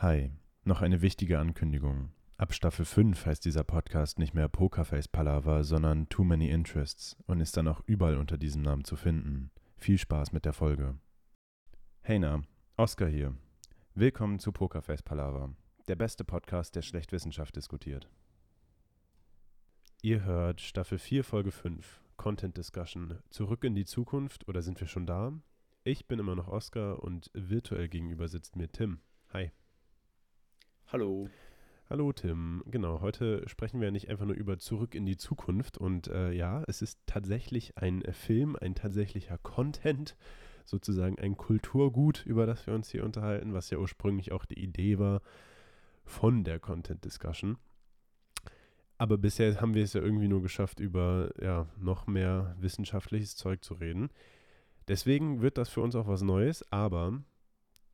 Hi, noch eine wichtige Ankündigung. Ab Staffel 5 heißt dieser Podcast nicht mehr Pokerface Palaver, sondern Too Many Interests und ist dann auch überall unter diesem Namen zu finden. Viel Spaß mit der Folge. Hey na, Oscar hier. Willkommen zu Pokerface Palaver, der beste Podcast, der schlecht Wissenschaft diskutiert. Ihr hört Staffel 4, Folge 5, Content Discussion. Zurück in die Zukunft oder sind wir schon da? Ich bin immer noch Oscar und virtuell gegenüber sitzt mir Tim. Hi. Hallo. Hallo Tim, genau, heute sprechen wir nicht einfach nur über Zurück in die Zukunft und äh, ja, es ist tatsächlich ein Film, ein tatsächlicher Content, sozusagen ein Kulturgut, über das wir uns hier unterhalten, was ja ursprünglich auch die Idee war von der Content Discussion. Aber bisher haben wir es ja irgendwie nur geschafft, über ja, noch mehr wissenschaftliches Zeug zu reden. Deswegen wird das für uns auch was Neues, aber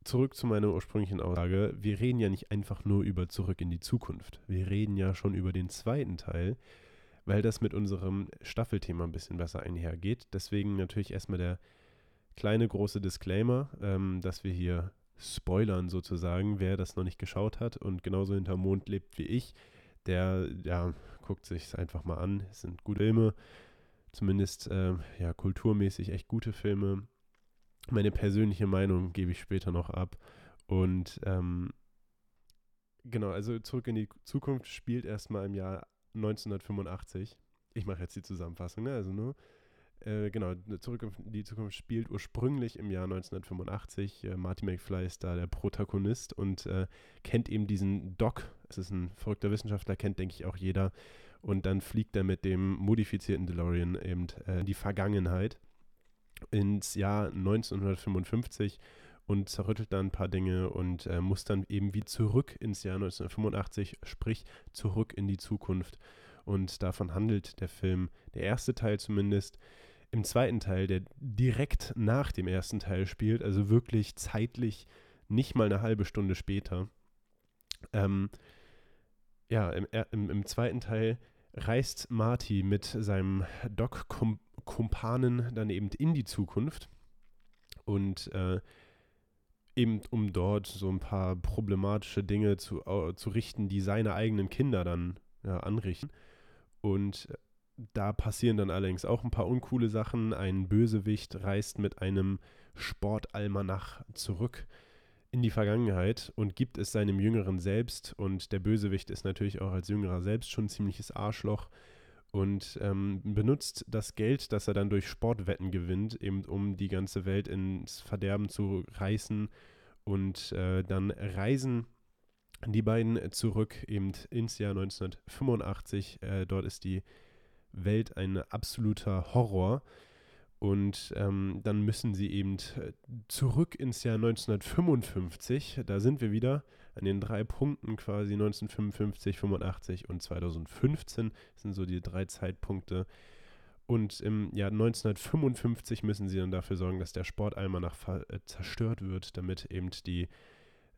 zurück zu meiner ursprünglichen Aussage, wir reden ja nicht einfach nur über Zurück in die Zukunft. Wir reden ja schon über den zweiten Teil, weil das mit unserem Staffelthema ein bisschen besser einhergeht. Deswegen natürlich erstmal der kleine große Disclaimer, ähm, dass wir hier spoilern sozusagen, wer das noch nicht geschaut hat und genauso hinterm Mond lebt wie ich, der ja guckt sich einfach mal an. Es sind gute Filme, zumindest äh, ja kulturmäßig echt gute Filme meine persönliche Meinung gebe ich später noch ab. Und ähm, genau, also zurück in die Zukunft spielt erstmal im Jahr 1985. Ich mache jetzt die Zusammenfassung, ne? Also nur. Äh, genau, zurück in die Zukunft spielt ursprünglich im Jahr 1985. Äh, Marty McFly ist da der Protagonist und äh, kennt eben diesen Doc. Es ist ein verrückter Wissenschaftler, kennt, denke ich, auch jeder. Und dann fliegt er mit dem modifizierten DeLorean eben äh, in die Vergangenheit ins Jahr 1955 und zerrüttelt dann ein paar Dinge und äh, muss dann eben wie zurück ins Jahr 1985, sprich zurück in die Zukunft. Und davon handelt der Film, der erste Teil zumindest. Im zweiten Teil, der direkt nach dem ersten Teil spielt, also wirklich zeitlich nicht mal eine halbe Stunde später. Ähm, ja, im, im, im zweiten Teil reist Marty mit seinem Doc Kumpanen dann eben in die Zukunft und äh, eben um dort so ein paar problematische Dinge zu, uh, zu richten, die seine eigenen Kinder dann ja, anrichten. Und äh, da passieren dann allerdings auch ein paar uncoole Sachen. Ein Bösewicht reist mit einem Sportalmanach zurück in die Vergangenheit und gibt es seinem Jüngeren selbst. Und der Bösewicht ist natürlich auch als Jüngerer selbst schon ein ziemliches Arschloch und ähm, benutzt das Geld, das er dann durch Sportwetten gewinnt, eben um die ganze Welt ins Verderben zu reißen. Und äh, dann reisen die beiden zurück eben ins Jahr 1985. Äh, dort ist die Welt ein absoluter Horror. Und ähm, dann müssen sie eben äh, zurück ins Jahr 1955. Da sind wir wieder an den drei Punkten quasi 1955, 85 und 2015 das sind so die drei Zeitpunkte. Und im Jahr 1955 müssen sie dann dafür sorgen, dass der Sportalmanach äh, zerstört wird, damit eben die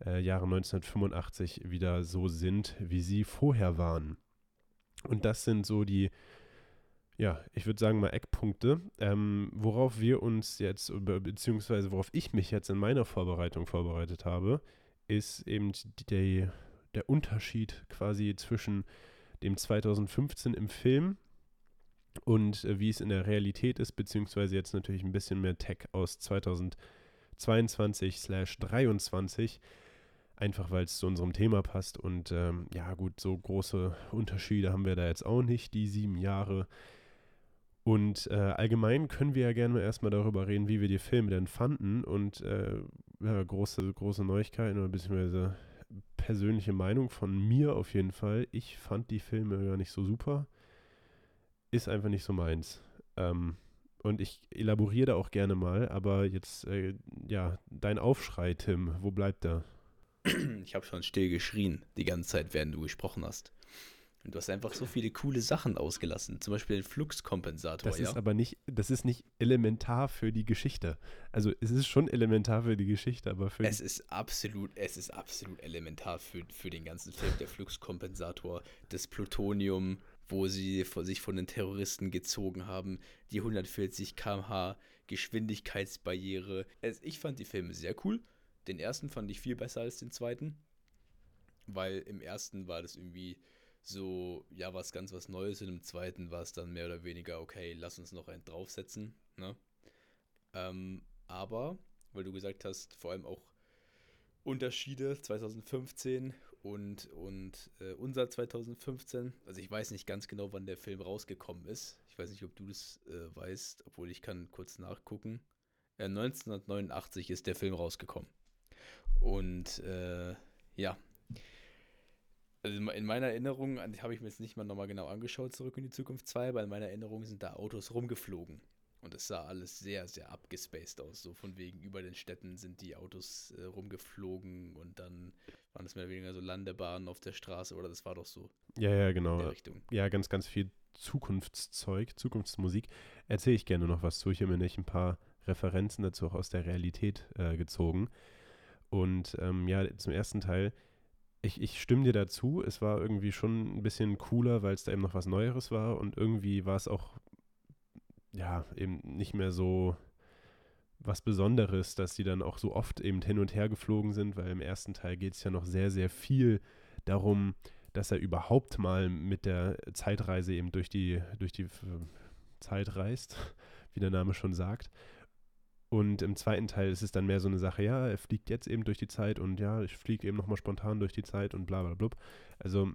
äh, Jahre 1985 wieder so sind, wie sie vorher waren. Und das sind so die ja, ich würde sagen mal Eckpunkte, ähm, worauf wir uns jetzt, beziehungsweise worauf ich mich jetzt in meiner Vorbereitung vorbereitet habe, ist eben die, der Unterschied quasi zwischen dem 2015 im Film und äh, wie es in der Realität ist, beziehungsweise jetzt natürlich ein bisschen mehr Tech aus 2022/23, einfach weil es zu unserem Thema passt. Und ähm, ja, gut, so große Unterschiede haben wir da jetzt auch nicht, die sieben Jahre. Und äh, allgemein können wir ja gerne erstmal darüber reden, wie wir die Filme denn fanden. Und äh, ja, große, große Neuigkeiten oder beziehungsweise persönliche Meinung von mir auf jeden Fall. Ich fand die Filme ja nicht so super. Ist einfach nicht so meins. Ähm, und ich elaboriere da auch gerne mal, aber jetzt, äh, ja, dein Aufschrei, Tim, wo bleibt der? Ich habe schon still geschrien, die ganze Zeit, während du gesprochen hast. Und du hast einfach so viele coole Sachen ausgelassen. Zum Beispiel den Fluxkompensator. Das ja? ist aber nicht, das ist nicht elementar für die Geschichte. Also es ist schon elementar für die Geschichte, aber für. Es ist absolut, es ist absolut elementar für, für den ganzen Film, der Fluxkompensator, das Plutonium, wo sie sich von den Terroristen gezogen haben, die 140 km/h Geschwindigkeitsbarriere. Also ich fand die Filme sehr cool. Den ersten fand ich viel besser als den zweiten. weil im ersten war das irgendwie so, ja, was ganz was Neues und im zweiten war es dann mehr oder weniger, okay, lass uns noch einen draufsetzen, ne? Ähm, aber, weil du gesagt hast, vor allem auch Unterschiede 2015 und, und äh, unser 2015. Also ich weiß nicht ganz genau, wann der Film rausgekommen ist. Ich weiß nicht, ob du das äh, weißt, obwohl ich kann kurz nachgucken. Äh, 1989 ist der Film rausgekommen. Und äh, ja, also in meiner Erinnerung, habe ich mir jetzt nicht mal nochmal genau angeschaut, zurück in die Zukunft 2, aber in meiner Erinnerung sind da Autos rumgeflogen. Und es sah alles sehr, sehr abgespaced aus. So von wegen über den Städten sind die Autos äh, rumgeflogen und dann waren es mehr oder weniger so Landebahnen auf der Straße oder das war doch so. Ja, ja, genau. Ja, ganz, ganz viel Zukunftszeug, Zukunftsmusik. Erzähle ich gerne noch was zu. Ich habe mir nicht ein paar Referenzen dazu auch aus der Realität äh, gezogen. Und ähm, ja, zum ersten Teil, ich, ich stimme dir dazu. Es war irgendwie schon ein bisschen cooler, weil es da eben noch was Neueres war und irgendwie war es auch ja, eben nicht mehr so was Besonderes, dass sie dann auch so oft eben hin und her geflogen sind, weil im ersten Teil geht es ja noch sehr, sehr viel darum, dass er überhaupt mal mit der Zeitreise eben durch die, durch die Zeit reist, wie der Name schon sagt. Und im zweiten Teil ist es dann mehr so eine Sache, ja, er fliegt jetzt eben durch die Zeit und ja, ich fliege eben nochmal spontan durch die Zeit und bla bla blub. Also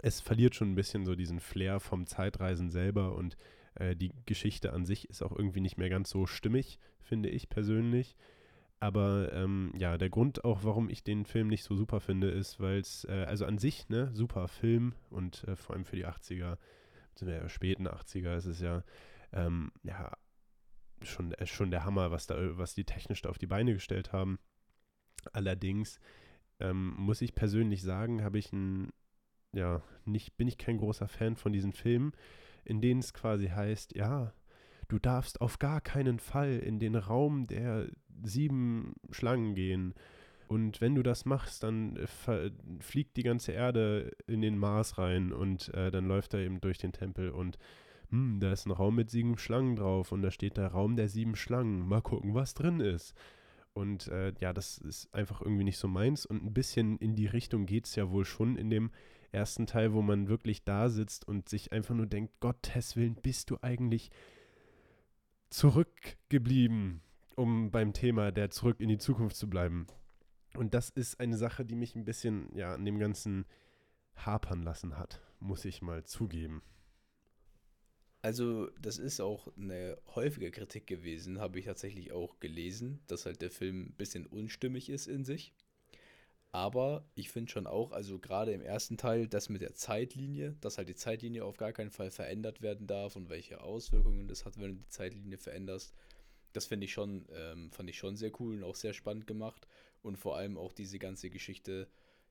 es verliert schon ein bisschen so diesen Flair vom Zeitreisen selber und äh, die Geschichte an sich ist auch irgendwie nicht mehr ganz so stimmig, finde ich persönlich. Aber ähm, ja, der Grund auch, warum ich den Film nicht so super finde, ist, weil es, äh, also an sich, ne, super Film und äh, vor allem für die 80er, ja späten 80er ist es ja, ähm, ja, schon, äh, schon der Hammer, was da, was die technisch da auf die Beine gestellt haben. Allerdings ähm, muss ich persönlich sagen, habe ich ein, ja, nicht, bin ich kein großer Fan von diesen Filmen, in denen es quasi heißt, ja, du darfst auf gar keinen Fall in den Raum der sieben Schlangen gehen. Und wenn du das machst, dann äh, fliegt die ganze Erde in den Mars rein und äh, dann läuft er eben durch den Tempel und hm, da ist ein Raum mit sieben Schlangen drauf und da steht der Raum der sieben Schlangen. Mal gucken, was drin ist. Und äh, ja, das ist einfach irgendwie nicht so meins. Und ein bisschen in die Richtung geht es ja wohl schon in dem ersten Teil, wo man wirklich da sitzt und sich einfach nur denkt, Gottes Willen, bist du eigentlich zurückgeblieben, um beim Thema der Zurück in die Zukunft zu bleiben. Und das ist eine Sache, die mich ein bisschen ja an dem Ganzen hapern lassen hat, muss ich mal zugeben. Also, das ist auch eine häufige Kritik gewesen, habe ich tatsächlich auch gelesen, dass halt der Film ein bisschen unstimmig ist in sich. Aber ich finde schon auch, also gerade im ersten Teil, das mit der Zeitlinie, dass halt die Zeitlinie auf gar keinen Fall verändert werden darf und welche Auswirkungen das hat, wenn du die Zeitlinie veränderst, das finde ich schon, ähm, fand ich schon sehr cool und auch sehr spannend gemacht. Und vor allem auch diese ganze Geschichte,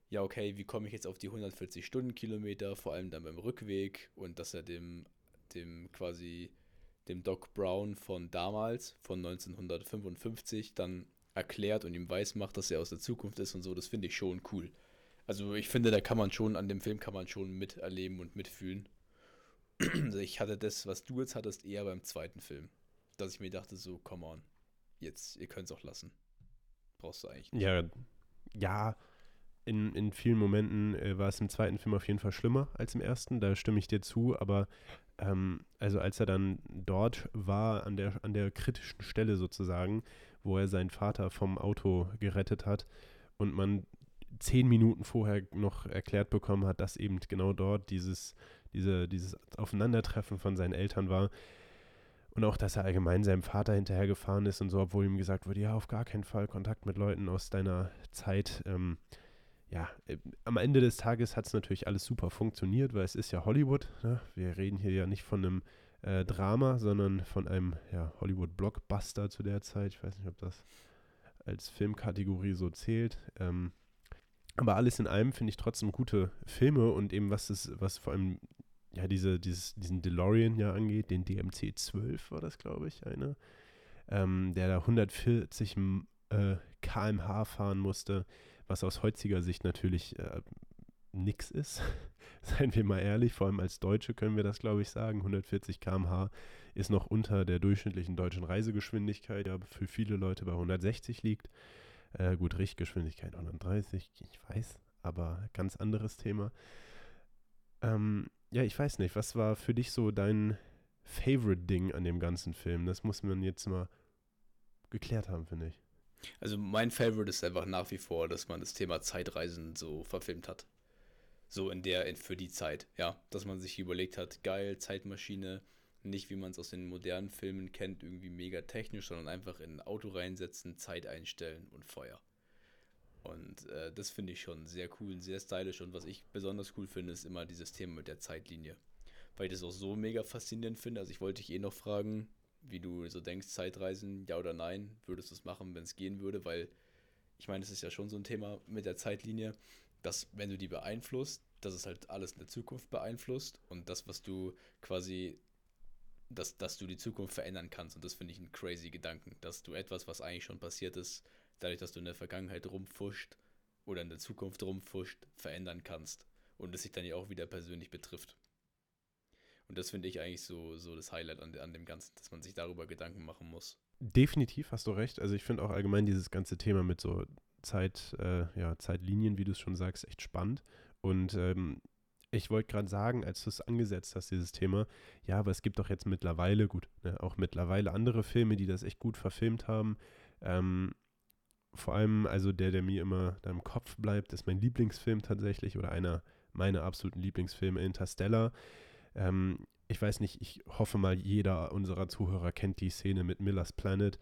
ja, okay, wie komme ich jetzt auf die 140 Stundenkilometer, vor allem dann beim Rückweg und dass er dem, dem quasi dem Doc Brown von damals, von 1955, dann erklärt und ihm weiß macht, dass er aus der Zukunft ist und so, das finde ich schon cool. Also ich finde, da kann man schon, an dem Film kann man schon miterleben und mitfühlen. Also ich hatte das, was du jetzt hattest, eher beim zweiten Film. Dass ich mir dachte, so, come on, jetzt, ihr könnt es auch lassen. Brauchst du eigentlich nicht. Ja, ja in, in vielen Momenten äh, war es im zweiten Film auf jeden Fall schlimmer als im ersten, da stimme ich dir zu, aber ähm, also als er dann dort war, an der, an der kritischen Stelle sozusagen, wo er seinen Vater vom Auto gerettet hat und man zehn Minuten vorher noch erklärt bekommen hat, dass eben genau dort dieses, diese, dieses Aufeinandertreffen von seinen Eltern war. Und auch, dass er allgemein seinem Vater hinterhergefahren ist und so, obwohl ihm gesagt wurde, ja, auf gar keinen Fall Kontakt mit Leuten aus deiner Zeit. Ähm, ja, äh, am Ende des Tages hat es natürlich alles super funktioniert, weil es ist ja Hollywood. Ne? Wir reden hier ja nicht von einem äh, Drama, sondern von einem ja, Hollywood-Blockbuster zu der Zeit. Ich weiß nicht, ob das als Filmkategorie so zählt. Ähm, aber alles in allem finde ich trotzdem gute Filme und eben was es, was vor allem ja diese, dieses, diesen DeLorean ja angeht, den DMC 12 war das, glaube ich, einer, ähm, der da 140 äh, kmh fahren musste, was aus heutiger Sicht natürlich äh, nix ist. Seien wir mal ehrlich, vor allem als Deutsche können wir das, glaube ich, sagen. 140 km/h ist noch unter der durchschnittlichen deutschen Reisegeschwindigkeit, die für viele Leute bei 160 liegt. Äh, gut, Richtgeschwindigkeit 130, ich weiß. aber ganz anderes Thema. Ähm, ja, ich weiß nicht, was war für dich so dein Favorite-Ding an dem ganzen Film? Das muss man jetzt mal geklärt haben, finde ich. Also mein Favorite ist einfach nach wie vor, dass man das Thema Zeitreisen so verfilmt hat. So in der, für die Zeit, ja. Dass man sich überlegt hat, geil, Zeitmaschine, nicht wie man es aus den modernen Filmen kennt, irgendwie mega technisch, sondern einfach in ein Auto reinsetzen, Zeit einstellen und Feuer. Und äh, das finde ich schon sehr cool, sehr stylisch. Und was ich besonders cool finde, ist immer dieses Thema mit der Zeitlinie. Weil ich das auch so mega faszinierend finde. Also ich wollte dich eh noch fragen, wie du so denkst, Zeitreisen, ja oder nein, würdest du es machen, wenn es gehen würde? Weil ich meine, es ist ja schon so ein Thema mit der Zeitlinie, dass wenn du die beeinflusst, dass es halt alles in der Zukunft beeinflusst und das, was du quasi, dass, dass du die Zukunft verändern kannst. Und das finde ich einen crazy Gedanken, dass du etwas, was eigentlich schon passiert ist, dadurch, dass du in der Vergangenheit rumfuscht oder in der Zukunft rumfuscht, verändern kannst. Und es sich dann ja auch wieder persönlich betrifft. Und das finde ich eigentlich so, so das Highlight an, an dem Ganzen, dass man sich darüber Gedanken machen muss. Definitiv hast du recht. Also ich finde auch allgemein dieses ganze Thema mit so Zeit, äh, ja, Zeitlinien, wie du es schon sagst, echt spannend. Und ähm, ich wollte gerade sagen, als du es angesetzt hast, dieses Thema, ja, aber es gibt doch jetzt mittlerweile, gut, ne, auch mittlerweile andere Filme, die das echt gut verfilmt haben. Ähm, vor allem, also der, der mir immer da im Kopf bleibt, ist mein Lieblingsfilm tatsächlich oder einer meiner absoluten Lieblingsfilme, Interstellar. Ähm, ich weiß nicht, ich hoffe mal, jeder unserer Zuhörer kennt die Szene mit Miller's Planet.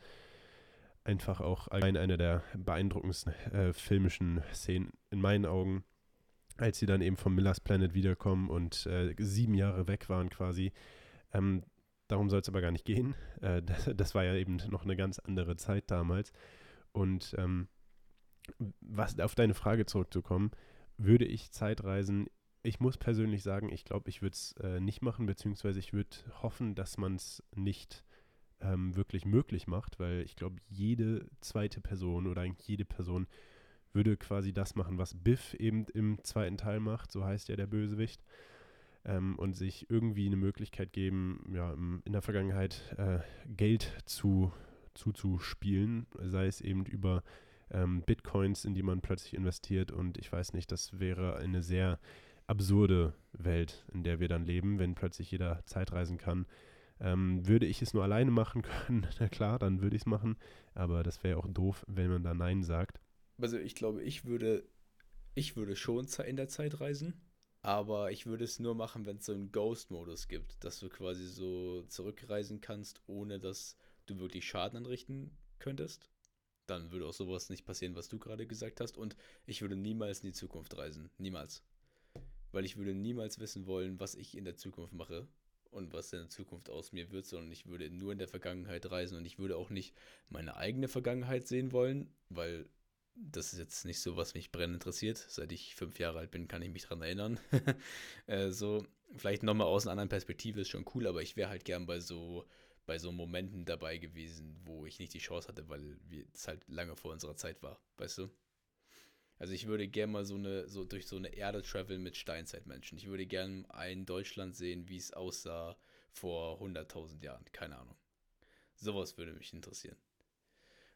Einfach auch ein, eine der beeindruckendsten äh, filmischen Szenen in meinen Augen, als sie dann eben vom Miller's Planet wiederkommen und äh, sieben Jahre weg waren quasi. Ähm, darum soll es aber gar nicht gehen. Äh, das, das, war ja eben noch eine ganz andere Zeit damals. Und ähm, was auf deine Frage zurückzukommen, würde ich Zeitreisen ich muss persönlich sagen, ich glaube, ich würde es äh, nicht machen, beziehungsweise ich würde hoffen, dass man es nicht ähm, wirklich möglich macht, weil ich glaube, jede zweite Person oder eigentlich jede Person würde quasi das machen, was Biff eben im zweiten Teil macht, so heißt ja der Bösewicht, ähm, und sich irgendwie eine Möglichkeit geben, ja, in der Vergangenheit äh, Geld zu, zuzuspielen, sei es eben über ähm, Bitcoins, in die man plötzlich investiert und ich weiß nicht, das wäre eine sehr absurde Welt, in der wir dann leben, wenn plötzlich jeder Zeitreisen kann. Ähm, würde ich es nur alleine machen können, na klar, dann würde ich es machen. Aber das wäre auch doof, wenn man da Nein sagt. Also ich glaube, ich würde, ich würde schon in der Zeit reisen, aber ich würde es nur machen, wenn es so einen Ghost-Modus gibt, dass du quasi so zurückreisen kannst, ohne dass du wirklich Schaden anrichten könntest. Dann würde auch sowas nicht passieren, was du gerade gesagt hast. Und ich würde niemals in die Zukunft reisen. Niemals weil ich würde niemals wissen wollen, was ich in der Zukunft mache und was in der Zukunft aus mir wird, sondern ich würde nur in der Vergangenheit reisen und ich würde auch nicht meine eigene Vergangenheit sehen wollen, weil das ist jetzt nicht so, was mich brennend interessiert. Seit ich fünf Jahre alt bin, kann ich mich daran erinnern. äh, so, vielleicht nochmal aus einer anderen Perspektive ist schon cool, aber ich wäre halt gern bei so, bei so Momenten dabei gewesen, wo ich nicht die Chance hatte, weil es halt lange vor unserer Zeit war, weißt du? Also ich würde gerne mal so eine, so durch so eine Erde traveln mit Steinzeitmenschen. Ich würde gerne ein Deutschland sehen, wie es aussah vor 100.000 Jahren. Keine Ahnung. Sowas würde mich interessieren.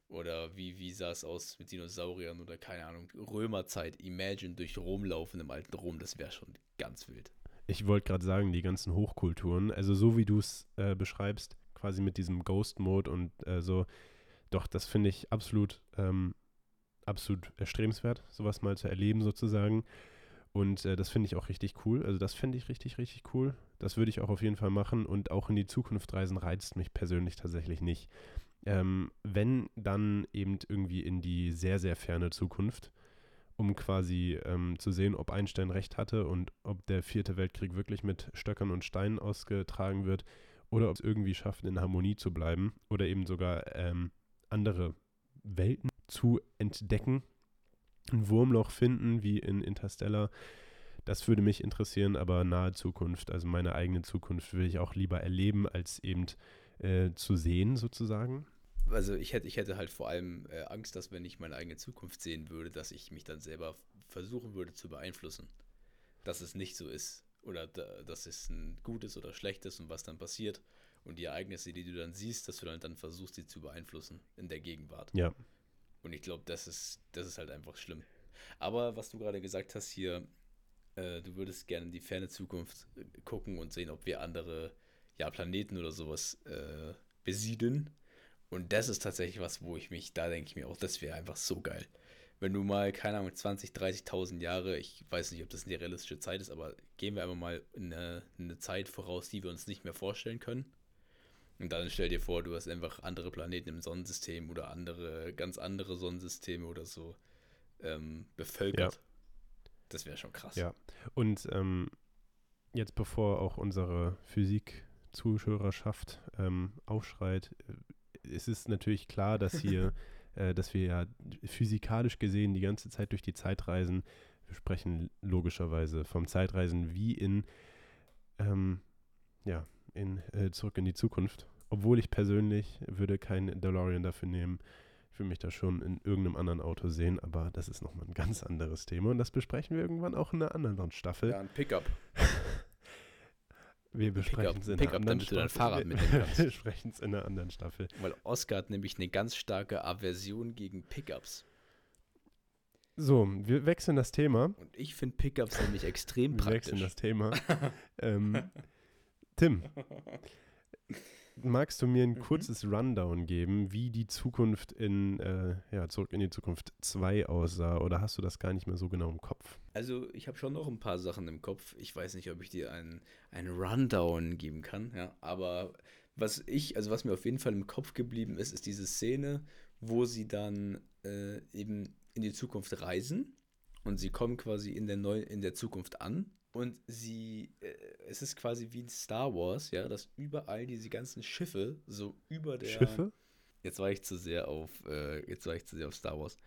Oder wie, wie sah es aus mit Dinosauriern oder keine Ahnung, Römerzeit, Imagine durch Rom laufen im alten Rom, das wäre schon ganz wild. Ich wollte gerade sagen, die ganzen Hochkulturen, also so wie du es äh, beschreibst, quasi mit diesem Ghost-Mode und äh, so, doch, das finde ich absolut ähm, absolut erstrebenswert, sowas mal zu erleben sozusagen. Und äh, das finde ich auch richtig cool. Also das finde ich richtig, richtig cool. Das würde ich auch auf jeden Fall machen. Und auch in die Zukunft reisen reizt mich persönlich tatsächlich nicht. Ähm, wenn, dann eben irgendwie in die sehr, sehr ferne Zukunft, um quasi ähm, zu sehen, ob Einstein recht hatte und ob der vierte Weltkrieg wirklich mit Stöckern und Steinen ausgetragen wird oder ob es irgendwie schafft, in Harmonie zu bleiben oder eben sogar ähm, andere Welten zu entdecken, ein Wurmloch finden, wie in Interstellar. Das würde mich interessieren, aber nahe Zukunft, also meine eigene Zukunft, würde ich auch lieber erleben, als eben äh, zu sehen, sozusagen. Also ich hätte, ich hätte halt vor allem äh, Angst, dass wenn ich meine eigene Zukunft sehen würde, dass ich mich dann selber versuchen würde zu beeinflussen. Dass es nicht so ist. Oder da, dass es ein gutes oder schlechtes und was dann passiert. Und die Ereignisse, die du dann siehst, dass du dann, dann versuchst, sie zu beeinflussen in der Gegenwart. Ja. Und ich glaube, das ist, das ist halt einfach schlimm. Aber was du gerade gesagt hast hier, äh, du würdest gerne in die ferne Zukunft äh, gucken und sehen, ob wir andere ja, Planeten oder sowas äh, besiedeln. Und das ist tatsächlich was, wo ich mich, da denke ich mir auch, das wäre einfach so geil. Wenn du mal, keine Ahnung, 20, 30.000 Jahre, ich weiß nicht, ob das eine realistische Zeit ist, aber gehen wir einfach mal in eine, in eine Zeit voraus, die wir uns nicht mehr vorstellen können. Und dann stell dir vor, du hast einfach andere Planeten im Sonnensystem oder andere, ganz andere Sonnensysteme oder so ähm, bevölkert. Ja. Das wäre schon krass. Ja. Und ähm, jetzt bevor auch unsere Physik-Zuhörerschaft ähm, aufschreit, äh, ist es natürlich klar, dass hier, äh, dass wir ja physikalisch gesehen die ganze Zeit durch die Zeit reisen. Wir sprechen logischerweise vom Zeitreisen wie in, ähm, ja, in äh, Zurück in die Zukunft. Obwohl ich persönlich würde keinen DeLorean dafür nehmen. Ich würde mich da schon in irgendeinem anderen Auto sehen, aber das ist nochmal ein ganz anderes Thema und das besprechen wir irgendwann auch in einer anderen Staffel. Ja, ein Pickup. Wir besprechen es in einer anderen damit Staffel. du Fahrrad mitnehmen kannst. Wir besprechen es in einer anderen Staffel. Weil Oscar hat nämlich eine ganz starke Aversion gegen Pickups. So, wir wechseln das Thema. Und ich finde Pickups nämlich extrem wir praktisch. Wir wechseln das Thema. ähm, Tim, magst du mir ein mhm. kurzes Rundown geben, wie die Zukunft in, äh, ja, zurück in die Zukunft 2 aussah? Oder hast du das gar nicht mehr so genau im Kopf? Also, ich habe schon noch ein paar Sachen im Kopf. Ich weiß nicht, ob ich dir einen, einen Rundown geben kann, ja, aber was ich, also was mir auf jeden Fall im Kopf geblieben ist, ist diese Szene, wo sie dann äh, eben in die Zukunft reisen und sie kommen quasi in der, Neu in der Zukunft an und sie, äh, es ist quasi wie in Star Wars, ja, dass überall diese ganzen Schiffe so über der. Schiffe? Jetzt war ich zu sehr auf, äh, jetzt war ich zu sehr auf Star Wars.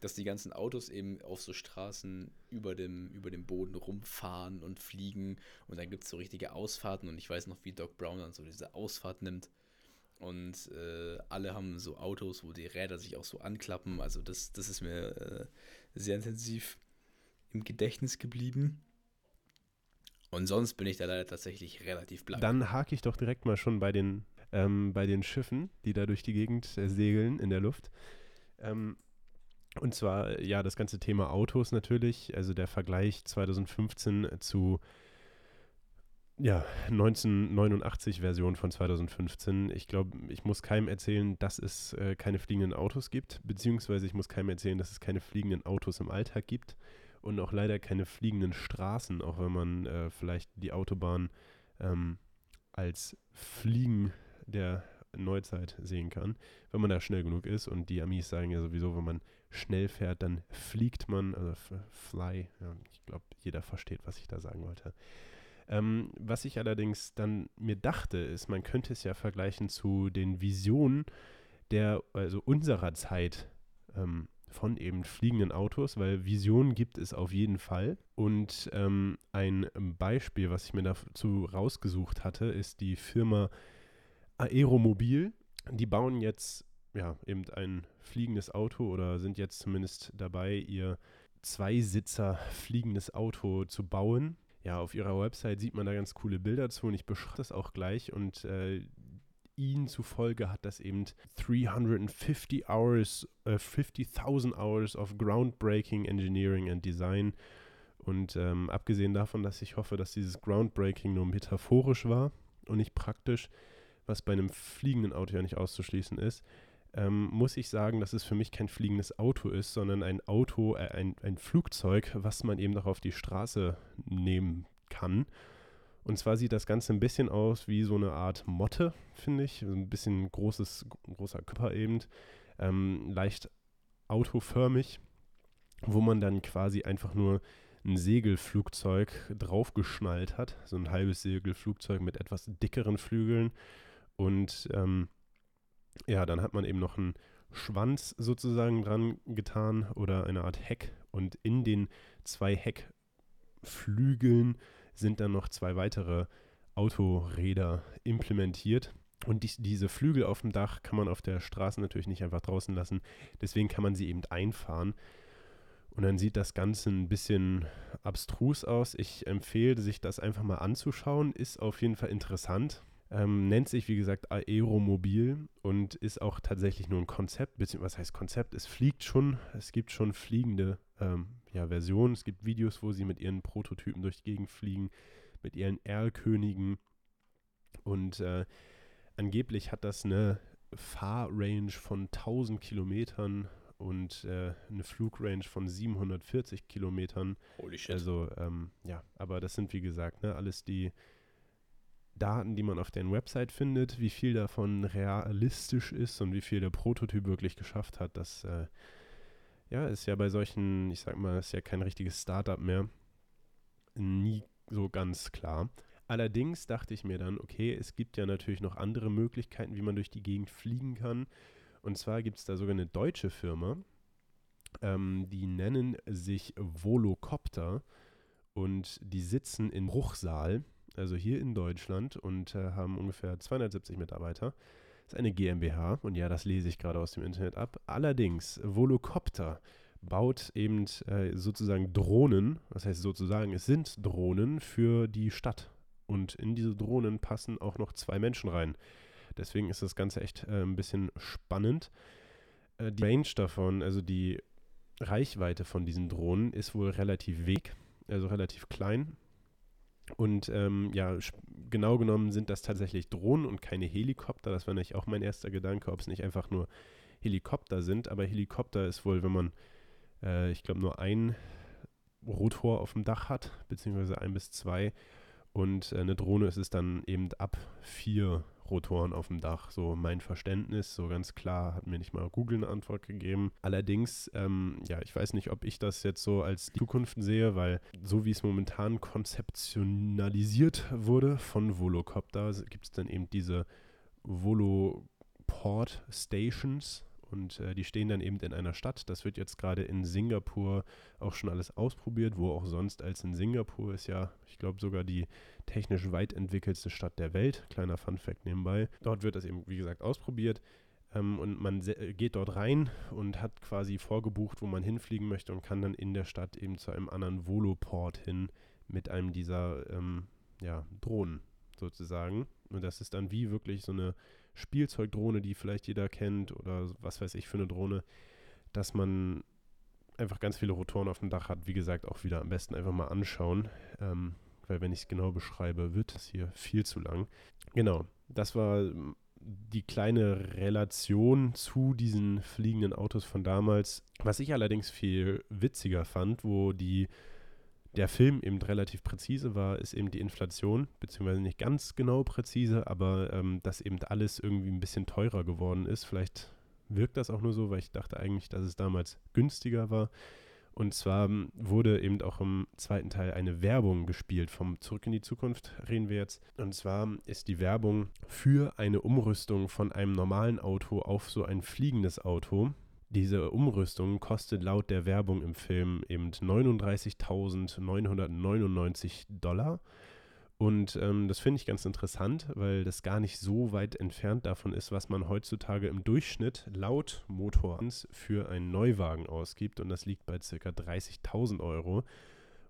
Dass die ganzen Autos eben auf so Straßen über dem, über dem Boden rumfahren und fliegen. Und dann gibt es so richtige Ausfahrten. Und ich weiß noch, wie Doc Brown dann so diese Ausfahrt nimmt. Und äh, alle haben so Autos, wo die Räder sich auch so anklappen. Also das, das ist mir äh, sehr intensiv im Gedächtnis geblieben. Und sonst bin ich da leider tatsächlich relativ blank. Dann hake ich doch direkt mal schon bei den, ähm, bei den Schiffen, die da durch die Gegend äh, segeln in der Luft. Ähm, und zwar, ja, das ganze Thema Autos natürlich, also der Vergleich 2015 zu ja, 1989 Version von 2015. Ich glaube, ich muss keinem erzählen, dass es äh, keine fliegenden Autos gibt, beziehungsweise ich muss keinem erzählen, dass es keine fliegenden Autos im Alltag gibt und auch leider keine fliegenden Straßen, auch wenn man äh, vielleicht die Autobahn ähm, als Fliegen der Neuzeit sehen kann, wenn man da schnell genug ist. Und die Amis sagen ja sowieso, wenn man schnell fährt, dann fliegt man, also fly. Ja, ich glaube, jeder versteht, was ich da sagen wollte. Ähm, was ich allerdings dann mir dachte, ist, man könnte es ja vergleichen zu den Visionen der, also unserer Zeit ähm, von eben fliegenden Autos, weil Visionen gibt es auf jeden Fall. Und ähm, ein Beispiel, was ich mir dazu rausgesucht hatte, ist die Firma Aeromobil. Die bauen jetzt ja eben ein fliegendes Auto oder sind jetzt zumindest dabei, ihr Zweisitzer fliegendes Auto zu bauen. Ja, auf ihrer Website sieht man da ganz coole Bilder zu und ich beschreibe das auch gleich. Und äh, ihnen zufolge hat das eben 350 hours, äh, 50.000 hours of groundbreaking engineering and design. Und ähm, abgesehen davon, dass ich hoffe, dass dieses Groundbreaking nur metaphorisch war und nicht praktisch, was bei einem fliegenden Auto ja nicht auszuschließen ist, ähm, muss ich sagen, dass es für mich kein fliegendes Auto ist, sondern ein Auto, äh, ein, ein Flugzeug, was man eben noch auf die Straße nehmen kann und zwar sieht das Ganze ein bisschen aus wie so eine Art Motte, finde ich. Ein bisschen großes, großer Körper eben. Ähm, leicht autoförmig, wo man dann quasi einfach nur ein Segelflugzeug draufgeschnallt hat. So ein halbes Segelflugzeug mit etwas dickeren Flügeln. Und ähm, ja, dann hat man eben noch einen Schwanz sozusagen dran getan oder eine Art Heck. Und in den zwei Heckflügeln sind dann noch zwei weitere Autoräder implementiert. Und die, diese Flügel auf dem Dach kann man auf der Straße natürlich nicht einfach draußen lassen. Deswegen kann man sie eben einfahren. Und dann sieht das Ganze ein bisschen abstrus aus. Ich empfehle, sich das einfach mal anzuschauen. Ist auf jeden Fall interessant. Ähm, nennt sich, wie gesagt, Aeromobil und ist auch tatsächlich nur ein Konzept, beziehungsweise was heißt Konzept? Es fliegt schon, es gibt schon fliegende ähm, ja, Versionen. Es gibt Videos, wo sie mit ihren Prototypen durch die Gegend fliegen, mit ihren Erlkönigen. Und äh, angeblich hat das eine Fahrrange von 1000 Kilometern und äh, eine Flugrange von 740 Kilometern. Holy shit. Also, ähm, ja, aber das sind wie gesagt ne, alles die Daten, die man auf deren Website findet. Wie viel davon realistisch ist und wie viel der Prototyp wirklich geschafft hat, das äh, ja, ist ja bei solchen, ich sag mal, ist ja kein richtiges Startup mehr, nie so ganz klar. Allerdings dachte ich mir dann, okay, es gibt ja natürlich noch andere Möglichkeiten, wie man durch die Gegend fliegen kann. Und zwar gibt es da sogar eine deutsche Firma, ähm, die nennen sich Volocopter und die sitzen in Bruchsal, also hier in Deutschland und äh, haben ungefähr 270 Mitarbeiter. Das ist eine GmbH und ja, das lese ich gerade aus dem Internet ab. Allerdings, Volocopter baut eben äh, sozusagen Drohnen, was heißt sozusagen, es sind Drohnen für die Stadt. Und in diese Drohnen passen auch noch zwei Menschen rein. Deswegen ist das Ganze echt äh, ein bisschen spannend. Äh, die Range davon, also die Reichweite von diesen Drohnen, ist wohl relativ weg, also relativ klein. Und ähm, ja, genau genommen sind das tatsächlich Drohnen und keine Helikopter. Das war nämlich auch mein erster Gedanke, ob es nicht einfach nur Helikopter sind. Aber Helikopter ist wohl, wenn man, äh, ich glaube, nur ein Rotor auf dem Dach hat, beziehungsweise ein bis zwei. Und äh, eine Drohne ist es dann eben ab vier Rotoren auf dem Dach. So mein Verständnis, so ganz klar, hat mir nicht mal Google eine Antwort gegeben. Allerdings, ähm, ja, ich weiß nicht, ob ich das jetzt so als Zukunft sehe, weil so wie es momentan konzeptionalisiert wurde von Volocopter, gibt es dann eben diese Voloport Stations, und äh, die stehen dann eben in einer Stadt. Das wird jetzt gerade in Singapur auch schon alles ausprobiert, wo auch sonst als in Singapur ist ja, ich glaube, sogar die technisch weit entwickelste Stadt der Welt. Kleiner Fun-Fact nebenbei. Dort wird das eben, wie gesagt, ausprobiert. Ähm, und man geht dort rein und hat quasi vorgebucht, wo man hinfliegen möchte und kann dann in der Stadt eben zu einem anderen Voloport hin mit einem dieser ähm, ja, Drohnen sozusagen. Und das ist dann wie wirklich so eine Spielzeugdrohne, die vielleicht jeder kennt oder was weiß ich für eine Drohne, dass man einfach ganz viele Rotoren auf dem Dach hat. Wie gesagt, auch wieder am besten einfach mal anschauen, ähm, weil wenn ich es genau beschreibe, wird es hier viel zu lang. Genau, das war ähm, die kleine Relation zu diesen fliegenden Autos von damals. Was ich allerdings viel witziger fand, wo die der Film eben relativ präzise war, ist eben die Inflation, beziehungsweise nicht ganz genau präzise, aber ähm, dass eben alles irgendwie ein bisschen teurer geworden ist. Vielleicht wirkt das auch nur so, weil ich dachte eigentlich, dass es damals günstiger war. Und zwar ähm, wurde eben auch im zweiten Teil eine Werbung gespielt vom Zurück in die Zukunft, reden wir jetzt. Und zwar ist die Werbung für eine Umrüstung von einem normalen Auto auf so ein fliegendes Auto. Diese Umrüstung kostet laut der Werbung im Film eben 39.999 Dollar. Und ähm, das finde ich ganz interessant, weil das gar nicht so weit entfernt davon ist, was man heutzutage im Durchschnitt laut Motorrad für einen Neuwagen ausgibt. Und das liegt bei ca. 30.000 Euro.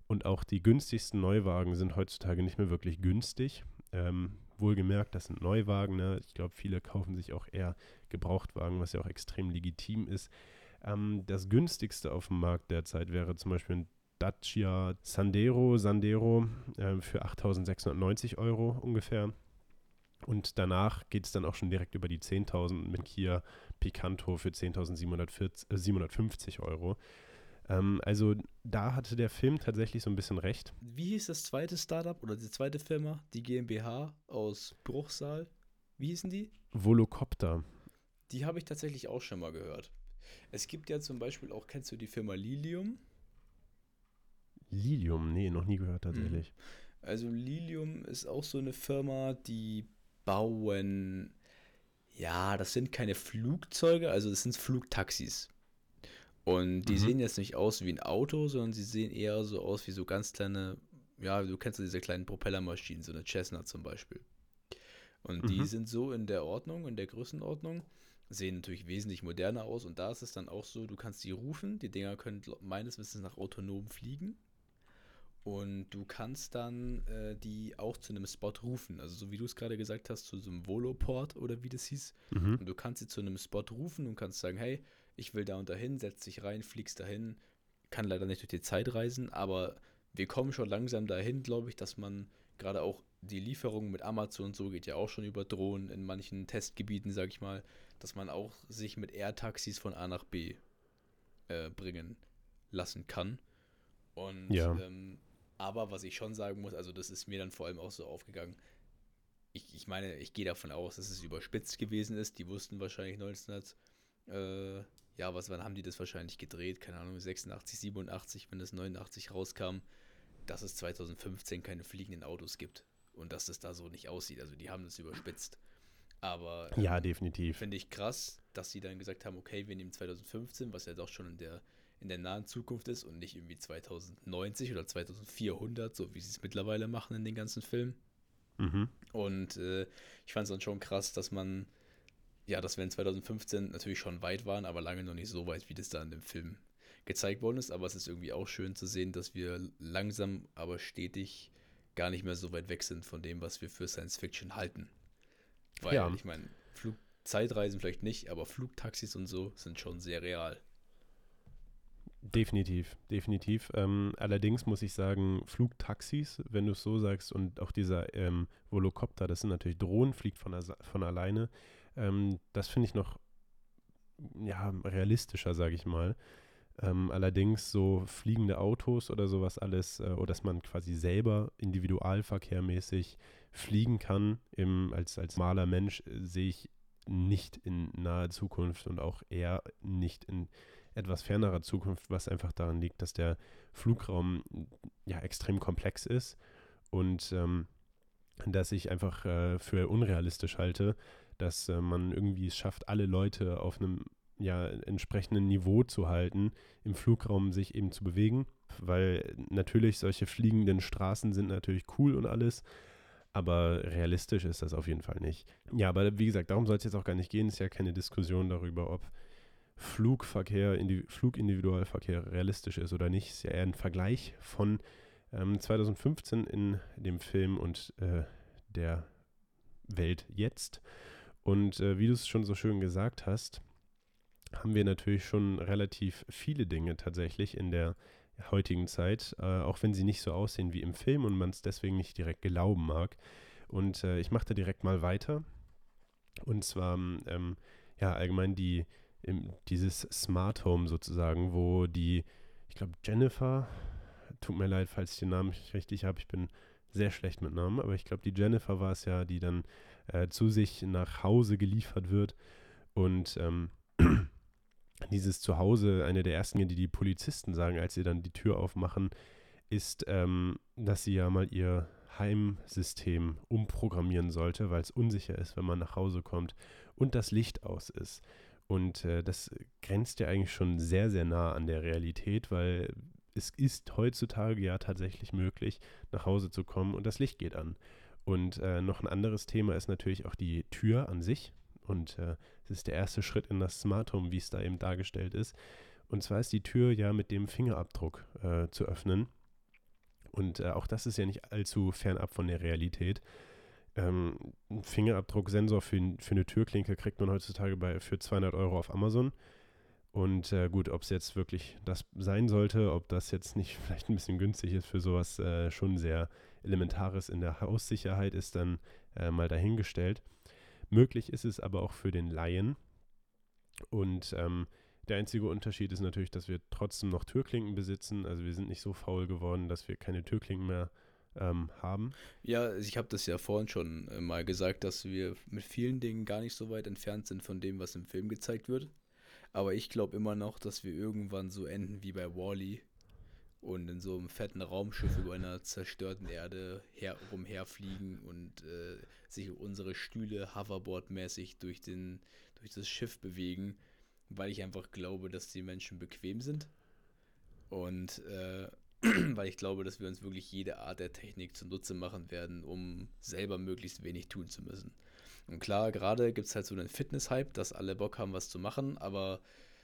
Und auch die günstigsten Neuwagen sind heutzutage nicht mehr wirklich günstig. Ähm, wohlgemerkt, das sind Neuwagen. Ne? Ich glaube, viele kaufen sich auch eher Gebrauchtwagen, was ja auch extrem legitim ist. Ähm, das günstigste auf dem Markt derzeit wäre zum Beispiel ein Dacia Sandero, Sandero äh, für 8.690 Euro ungefähr. Und danach geht es dann auch schon direkt über die 10.000 mit Kia Picanto für 10.750 äh, Euro. Ähm, also da hatte der Film tatsächlich so ein bisschen recht. Wie hieß das zweite Startup oder die zweite Firma, die GmbH aus Bruchsal? Wie hießen die? Volocopter. Die habe ich tatsächlich auch schon mal gehört. Es gibt ja zum Beispiel auch, kennst du die Firma Lilium? Lilium, nee, noch nie gehört tatsächlich. Mhm. Also Lilium ist auch so eine Firma, die bauen, ja, das sind keine Flugzeuge, also das sind Flugtaxis. Und die mhm. sehen jetzt nicht aus wie ein Auto, sondern sie sehen eher so aus wie so ganz kleine, ja, du kennst ja diese kleinen Propellermaschinen, so eine Cessna zum Beispiel. Und mhm. die sind so in der Ordnung, in der Größenordnung, sehen natürlich wesentlich moderner aus. Und da ist es dann auch so, du kannst die rufen, die Dinger können meines Wissens nach autonom fliegen. Und du kannst dann äh, die auch zu einem Spot rufen. Also so wie du es gerade gesagt hast, zu so einem Voloport oder wie das hieß. Mhm. Und du kannst sie zu einem Spot rufen und kannst sagen, hey, ich will da und dahin, setz dich rein, fliegst dahin. Kann leider nicht durch die Zeit reisen, aber wir kommen schon langsam dahin, glaube ich, dass man gerade auch die Lieferung mit Amazon und so geht ja auch schon über Drohnen in manchen Testgebieten, sage ich mal, dass man auch sich mit Air-Taxis von A nach B äh, bringen lassen kann. Und Ja. ähm, aber was ich schon sagen muss, also das ist mir dann vor allem auch so aufgegangen. Ich, ich meine, ich gehe davon aus, dass es überspitzt gewesen ist. Die wussten wahrscheinlich 1900, äh, ja, was, wann haben die das wahrscheinlich gedreht? Keine Ahnung, 86, 87, wenn das 89 rauskam, dass es 2015 keine fliegenden Autos gibt und dass es da so nicht aussieht. Also die haben das überspitzt. Aber ähm, Ja, definitiv. Finde ich krass, dass sie dann gesagt haben, okay, wir nehmen 2015, was ja doch schon in der, in der nahen Zukunft ist und nicht irgendwie 2090 oder 2400, so wie sie es mittlerweile machen in den ganzen Filmen. Mhm. Und äh, ich fand es dann schon krass, dass man, ja, dass wir in 2015 natürlich schon weit waren, aber lange noch nicht so weit, wie das da in dem Film gezeigt worden ist. Aber es ist irgendwie auch schön zu sehen, dass wir langsam, aber stetig gar nicht mehr so weit weg sind von dem, was wir für Science Fiction halten. Weil, Ja. ich meine, Flugzeitreisen vielleicht nicht, aber Flugtaxis und so sind schon sehr real. Definitiv, definitiv. Ähm, allerdings muss ich sagen, Flugtaxis, wenn du es so sagst, und auch dieser ähm, Volocopter, das sind natürlich Drohnen, fliegt von, von alleine. Ähm, das finde ich noch ja, realistischer, sage ich mal. Ähm, allerdings so fliegende Autos oder sowas alles, äh, oder dass man quasi selber individualverkehrmäßig fliegen kann, im, als, als maler Mensch, äh, sehe ich nicht in naher Zukunft und auch eher nicht in etwas fernerer Zukunft, was einfach daran liegt, dass der Flugraum ja extrem komplex ist und ähm, dass ich einfach äh, für unrealistisch halte, dass äh, man irgendwie es schafft, alle Leute auf einem ja, entsprechenden Niveau zu halten, im Flugraum sich eben zu bewegen, weil natürlich solche fliegenden Straßen sind natürlich cool und alles, aber realistisch ist das auf jeden Fall nicht. Ja, aber wie gesagt, darum soll es jetzt auch gar nicht gehen. Es ist ja keine Diskussion darüber, ob Flugverkehr, Indi Flugindividualverkehr realistisch ist oder nicht. Es ist ja eher ein Vergleich von ähm, 2015 in dem Film und äh, der Welt jetzt. Und äh, wie du es schon so schön gesagt hast, haben wir natürlich schon relativ viele Dinge tatsächlich in der heutigen Zeit, äh, auch wenn sie nicht so aussehen wie im Film und man es deswegen nicht direkt glauben mag. Und äh, ich mache da direkt mal weiter. Und zwar, ähm, ja, allgemein die, im, dieses Smart Home sozusagen, wo die, ich glaube, Jennifer, tut mir leid, falls ich den Namen nicht richtig habe, ich bin sehr schlecht mit Namen, aber ich glaube, die Jennifer war es ja, die dann äh, zu sich nach Hause geliefert wird und ähm, dieses Zuhause, eine der ersten Dinge, die die Polizisten sagen, als sie dann die Tür aufmachen, ist, ähm, dass sie ja mal ihr Heimsystem umprogrammieren sollte, weil es unsicher ist, wenn man nach Hause kommt und das Licht aus ist. Und äh, das grenzt ja eigentlich schon sehr, sehr nah an der Realität, weil es ist heutzutage ja tatsächlich möglich, nach Hause zu kommen und das Licht geht an. Und äh, noch ein anderes Thema ist natürlich auch die Tür an sich. Und äh, es ist der erste Schritt in das Smart Home, wie es da eben dargestellt ist. Und zwar ist die Tür ja mit dem Fingerabdruck äh, zu öffnen. Und äh, auch das ist ja nicht allzu fernab von der Realität. Ähm, ein Fingerabdrucksensor für, für eine Türklinke kriegt man heutzutage bei, für 200 Euro auf Amazon. Und äh, gut, ob es jetzt wirklich das sein sollte, ob das jetzt nicht vielleicht ein bisschen günstig ist für sowas äh, schon sehr Elementares in der Haussicherheit, ist dann äh, mal dahingestellt. Möglich ist es aber auch für den Laien. Und ähm, der einzige Unterschied ist natürlich, dass wir trotzdem noch Türklinken besitzen. Also wir sind nicht so faul geworden, dass wir keine Türklinken mehr ähm, haben. Ja, ich habe das ja vorhin schon äh, mal gesagt, dass wir mit vielen Dingen gar nicht so weit entfernt sind von dem, was im Film gezeigt wird. Aber ich glaube immer noch, dass wir irgendwann so enden wie bei Wally und in so einem fetten Raumschiff über einer zerstörten Erde her rumherfliegen und äh, sich unsere Stühle hoverboardmäßig durch, den, durch das Schiff bewegen, weil ich einfach glaube, dass die Menschen bequem sind. Und äh, weil ich glaube, dass wir uns wirklich jede Art der Technik zunutze machen werden, um selber möglichst wenig tun zu müssen. Und klar, gerade gibt es halt so einen Fitness-Hype, dass alle Bock haben, was zu machen, aber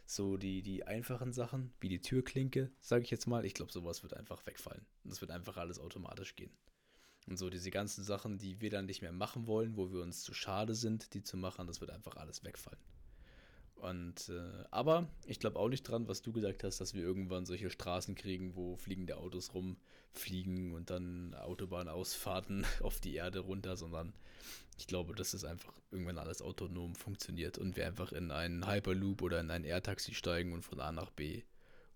so die, die einfachen Sachen, wie die Türklinke, sage ich jetzt mal, ich glaube, sowas wird einfach wegfallen. Das wird einfach alles automatisch gehen. Und so diese ganzen Sachen, die wir dann nicht mehr machen wollen, wo wir uns zu schade sind, die zu machen, das wird einfach alles wegfallen. Und äh, aber ich glaube auch nicht dran, was du gesagt hast, dass wir irgendwann solche Straßen kriegen, wo fliegende Autos rumfliegen und dann Autobahnausfahrten auf die Erde runter, sondern ich glaube, dass es einfach irgendwann alles autonom funktioniert und wir einfach in einen Hyperloop oder in ein Air-Taxi steigen und von A nach B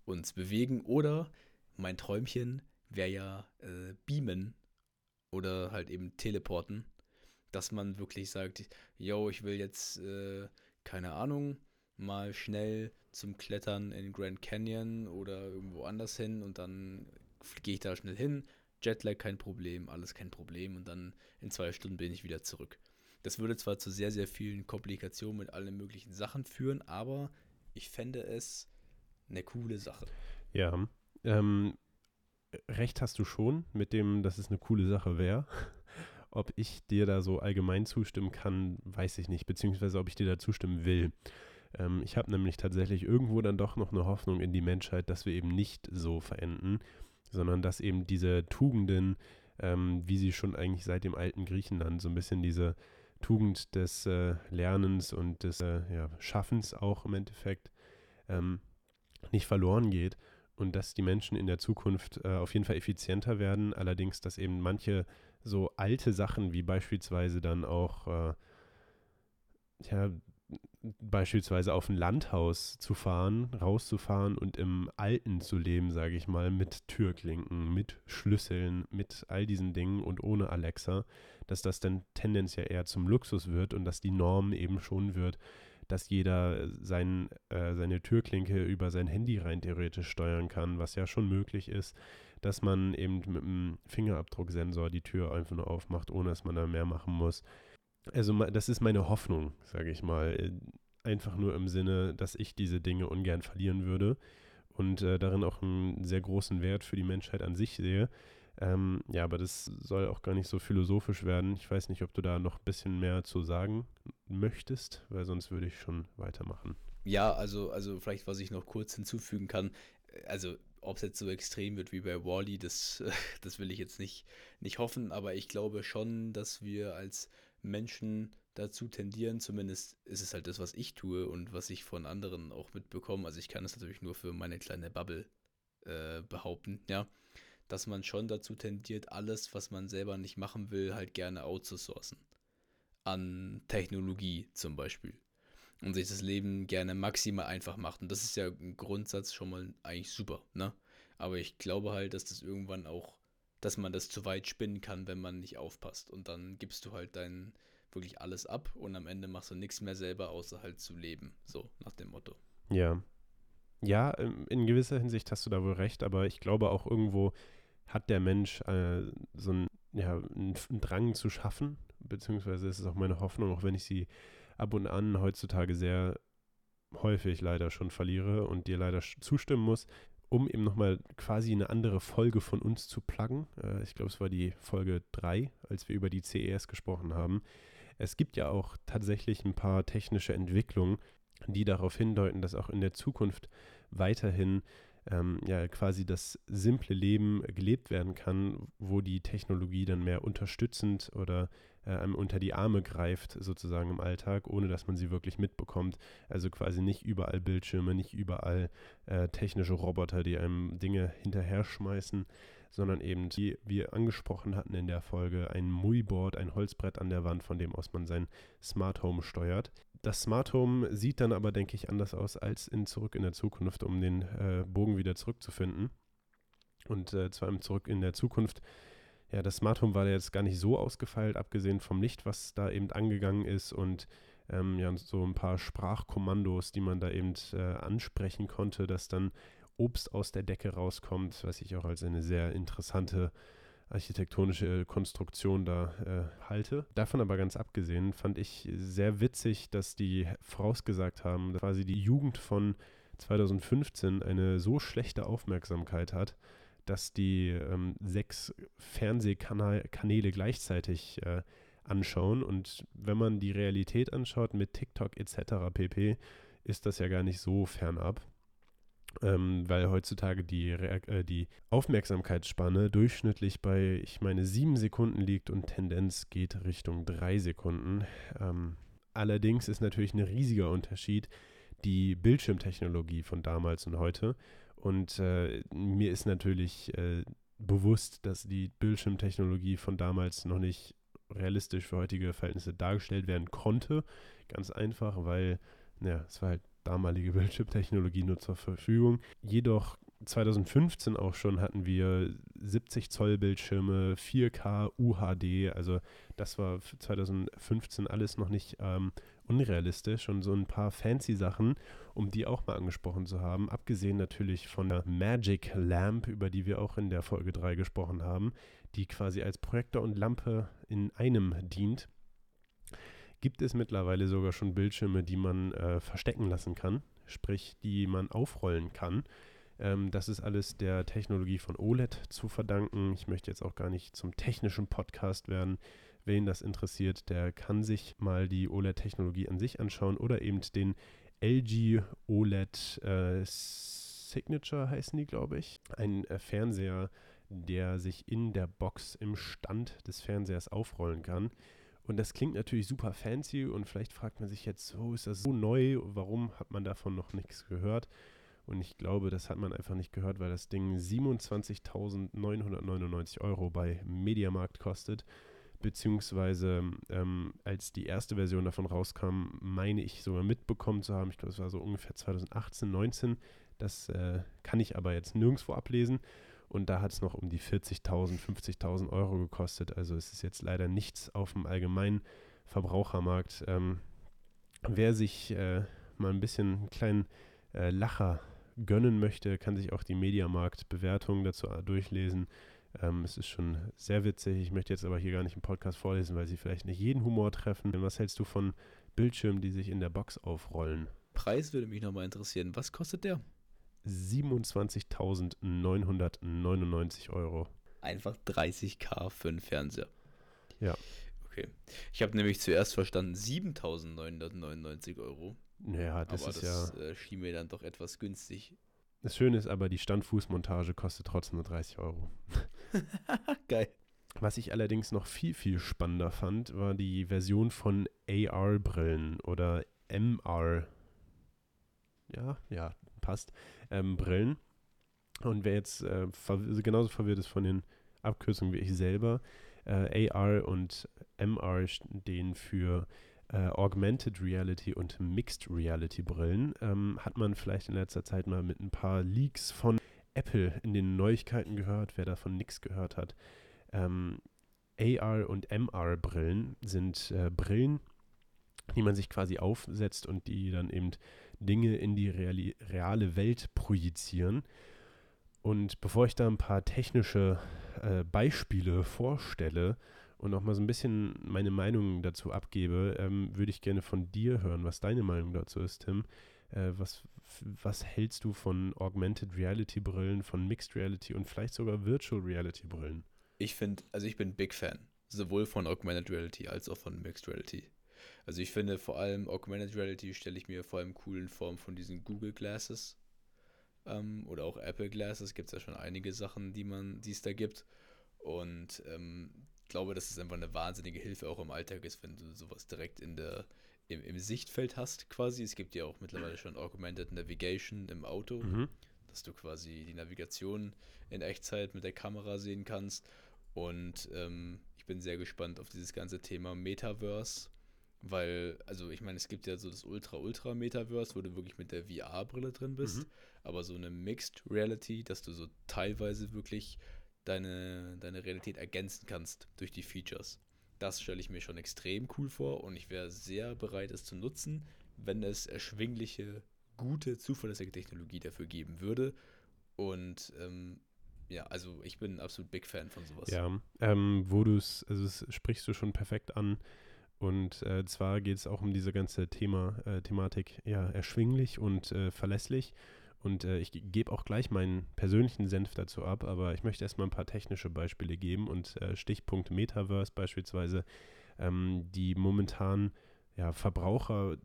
uns bewegen. Oder mein Träumchen wäre ja äh, beamen oder halt eben teleporten, dass man wirklich sagt, yo, ich will jetzt, äh, keine Ahnung, mal schnell zum Klettern in Grand Canyon oder irgendwo anders hin und dann gehe ich da schnell hin. Jetlag kein Problem, alles kein Problem und dann in zwei Stunden bin ich wieder zurück. Das würde zwar zu sehr, sehr vielen Komplikationen mit allen möglichen Sachen führen, aber ich fände es eine coole Sache. Ja, ähm, recht hast du schon mit dem, dass es eine coole Sache wäre. Ob ich dir da so allgemein zustimmen kann, weiß ich nicht, beziehungsweise ob ich dir da zustimmen will. Ähm, ich habe nämlich tatsächlich irgendwo dann doch noch eine Hoffnung in die Menschheit, dass wir eben nicht so verenden, sondern dass eben diese Tugenden, ähm, wie sie schon eigentlich seit dem alten Griechenland, so ein bisschen diese Tugend des äh, Lernens und des äh, ja, Schaffens auch im Endeffekt, ähm, nicht verloren geht und dass die Menschen in der Zukunft äh, auf jeden Fall effizienter werden, allerdings, dass eben manche so alte Sachen wie beispielsweise dann auch äh, ja, beispielsweise auf ein Landhaus zu fahren, rauszufahren und im Alten zu leben, sage ich mal, mit Türklinken, mit Schlüsseln, mit all diesen Dingen und ohne Alexa, dass das dann tendenziell eher zum Luxus wird und dass die Norm eben schon wird, dass jeder sein, äh, seine Türklinke über sein Handy rein theoretisch steuern kann, was ja schon möglich ist, dass man eben mit einem Fingerabdrucksensor die Tür einfach nur aufmacht, ohne dass man da mehr machen muss also das ist meine Hoffnung, sage ich mal. Äh, einfach nur im Sinne, dass ich diese Dinge ungern verlieren würde und äh, darin auch einen sehr großen Wert für die Menschheit an sich sehe. Ähm, ja, aber das soll auch gar nicht so philosophisch werden. Ich weiß nicht, ob du da noch ein bisschen mehr zu sagen möchtest, weil sonst würde ich schon weitermachen. Ja, also, also vielleicht, was ich noch kurz hinzufügen kann, äh, also ob es jetzt so extrem wird wie bei Wally, das, das will ich jetzt nicht, nicht hoffen, aber ich glaube schon, dass wir als Menschen dazu tendieren, zumindest ist es halt das, was ich tue und was ich von anderen auch mitbekomme. Also ich kann es natürlich nur für meine kleine Bubble äh, behaupten, ja, dass man schon dazu tendiert, alles, was man selber nicht machen will, halt gerne outzusourcen. An Technologie zum Beispiel. Und sich das Leben gerne maximal einfach macht. Und das ist ja ein Grundsatz schon mal eigentlich super, ne? Aber ich glaube halt, dass das irgendwann auch dass man das zu weit spinnen kann, wenn man nicht aufpasst. Und dann gibst du halt dein wirklich alles ab und am Ende machst du nichts mehr selber, außer halt zu leben. So, nach dem Motto. Ja. Ja, ähm, in gewisser Hinsicht hast du da wohl recht, aber ich glaube auch irgendwo hat der Mensch äh, so einen, ja, einen Drang zu schaffen, beziehungsweise ist es auch meine Hoffnung, auch wenn ich sie ab und an heutzutage sehr häufig leider schon verliere und dir leider zustimmen muss, um eben nochmal quasi eine andere Folge von uns zu pluggen. Äh, ich glaube, es war die Folge 3, als wir über die CES gesprochen haben. Es gibt ja auch tatsächlich ein paar technische Entwicklungen, die darauf hindeuten, dass auch in der Zukunft weiterhin ähm, ja quasi das simple Leben gelebt werden kann, wo die Technologie dann mehr unterstützend oder äh, einem unter die Arme greift, sozusagen im Alltag, ohne dass man sie wirklich mitbekommt. Also quasi nicht überall Bildschirme, nicht überall äh, technische Roboter, die einem Dinge hinterher schmeißen, sondern eben, wie wir angesprochen hatten in der Folge, ein Muiboard, ein Holzbrett an der Wand, von dem aus man sein Smart Home steuert. Das Smart Home sieht dann aber, denke ich, anders aus als in Zurück in der Zukunft, um den äh, Bogen wieder zurückzufinden. Und äh, zwar im Zurück in der Zukunft ja, das Smart Home war jetzt gar nicht so ausgefeilt, abgesehen vom Licht, was da eben angegangen ist und ähm, ja, so ein paar Sprachkommandos, die man da eben äh, ansprechen konnte, dass dann Obst aus der Decke rauskommt, was ich auch als eine sehr interessante architektonische Konstruktion da äh, halte. Davon aber ganz abgesehen fand ich sehr witzig, dass die vorausgesagt haben, dass quasi die Jugend von 2015 eine so schlechte Aufmerksamkeit hat, dass die ähm, sechs Fernsehkanäle gleichzeitig äh, anschauen. Und wenn man die Realität anschaut mit TikTok etc. pp., ist das ja gar nicht so fernab. Ähm, weil heutzutage die, äh, die Aufmerksamkeitsspanne durchschnittlich bei, ich meine, sieben Sekunden liegt und Tendenz geht Richtung drei Sekunden. Ähm, allerdings ist natürlich ein riesiger Unterschied die Bildschirmtechnologie von damals und heute. Und äh, mir ist natürlich äh, bewusst, dass die Bildschirmtechnologie von damals noch nicht realistisch für heutige Verhältnisse dargestellt werden konnte. Ganz einfach, weil ja, es war halt damalige Bildschirmtechnologie nur zur Verfügung. Jedoch 2015 auch schon hatten wir 70 Zoll Bildschirme, 4K, UHD, also das war 2015 alles noch nicht ähm, unrealistisch. Und so ein paar fancy Sachen, um die auch mal angesprochen zu haben, abgesehen natürlich von der Magic Lamp, über die wir auch in der Folge 3 gesprochen haben, die quasi als Projektor und Lampe in einem dient gibt es mittlerweile sogar schon Bildschirme, die man äh, verstecken lassen kann, sprich, die man aufrollen kann. Ähm, das ist alles der Technologie von OLED zu verdanken. Ich möchte jetzt auch gar nicht zum technischen Podcast werden. Wen das interessiert, der kann sich mal die OLED-Technologie an sich anschauen oder eben den LG OLED äh, Signature heißen die, glaube ich. Ein äh, Fernseher, der sich in der Box im Stand des Fernsehers aufrollen kann. Und das klingt natürlich super fancy und vielleicht fragt man sich jetzt, so ist das so neu, warum hat man davon noch nichts gehört? Und ich glaube, das hat man einfach nicht gehört, weil das Ding 27.999 Euro bei Mediamarkt kostet. Beziehungsweise ähm, als die erste Version davon rauskam, meine ich sogar mitbekommen zu haben. Ich glaube, es war so ungefähr 2018, 19. Das äh, kann ich aber jetzt nirgendwo ablesen. Und da hat es noch um die 40.000, 50.000 Euro gekostet. Also es ist jetzt leider nichts auf dem allgemeinen Verbrauchermarkt. Ähm, wer sich äh, mal ein bisschen einen kleinen äh, Lacher gönnen möchte, kann sich auch die Mediamarkt-Bewertung dazu durchlesen. Ähm, es ist schon sehr witzig. Ich möchte jetzt aber hier gar nicht im Podcast vorlesen, weil sie vielleicht nicht jeden Humor treffen. Was hältst du von Bildschirmen, die sich in der Box aufrollen? Preis würde mich nochmal interessieren. Was kostet der? 27.999 Euro. Einfach 30k für einen Fernseher. Ja. Okay. Ich habe nämlich zuerst verstanden 7.999 Euro. Ja, das aber ist das ja. Äh, schien mir dann doch etwas günstig. Das Schöne ist aber, die Standfußmontage kostet trotzdem nur 30 Euro. Geil. Was ich allerdings noch viel, viel spannender fand, war die Version von AR-Brillen oder MR. Ja, ja, passt ähm, Brillen. Und wer jetzt äh, verw genauso verwirrt ist von den Abkürzungen wie ich selber, äh, AR und MR stehen für äh, Augmented Reality und Mixed Reality Brillen. Ähm, hat man vielleicht in letzter Zeit mal mit ein paar Leaks von Apple in den Neuigkeiten gehört, wer davon nichts gehört hat. Ähm, AR und MR Brillen sind äh, Brillen, die man sich quasi aufsetzt und die dann eben Dinge in die reali reale Welt projizieren. Und bevor ich da ein paar technische äh, Beispiele vorstelle und auch mal so ein bisschen meine Meinung dazu abgebe, ähm, würde ich gerne von dir hören, was deine Meinung dazu ist, Tim. Äh, was, was hältst du von Augmented Reality Brillen, von Mixed Reality und vielleicht sogar Virtual Reality Brillen? Ich finde, also ich bin Big Fan, sowohl von Augmented Reality als auch von Mixed Reality. Also ich finde vor allem Augmented Reality stelle ich mir vor allem cool in Form von diesen Google Glasses ähm, oder auch Apple Glasses. Gibt es ja schon einige Sachen, die man, die es da gibt. Und ähm, glaube, dass es einfach eine wahnsinnige Hilfe auch im Alltag ist, wenn du sowas direkt in der, im, im Sichtfeld hast quasi. Es gibt ja auch mittlerweile schon Augmented Navigation im Auto, Mhm. dass du quasi die Navigation in Echtzeit mit der Kamera sehen kannst. Und ähm, ich bin sehr gespannt auf dieses ganze Thema Metaverse, weil, also ich meine, es gibt ja so das Ultra-Ultra-Metaverse, wo du wirklich mit der VR-Brille drin bist, Mhm. aber so eine Mixed Reality, dass du so teilweise wirklich deine, deine Realität ergänzen kannst durch die Features. Das stelle ich mir schon extrem cool vor und ich wäre sehr bereit, es zu nutzen, wenn es erschwingliche, gute, zuverlässige Technologie dafür geben würde. Und ähm, ja, also ich bin ein absolut Big Fan von sowas. Ja, ähm, wo du es, also das sprichst du schon perfekt an. Und äh, zwar geht es auch um diese ganze Thema, äh, Thematik, ja, erschwinglich und äh, verlässlich. Und äh, ich ge- gebe auch gleich meinen persönlichen Senf dazu ab, aber ich möchte erstmal ein paar technische Beispiele geben und äh, Stichpunkt Metaverse beispielsweise, ähm, die momentan ja, Verbraucher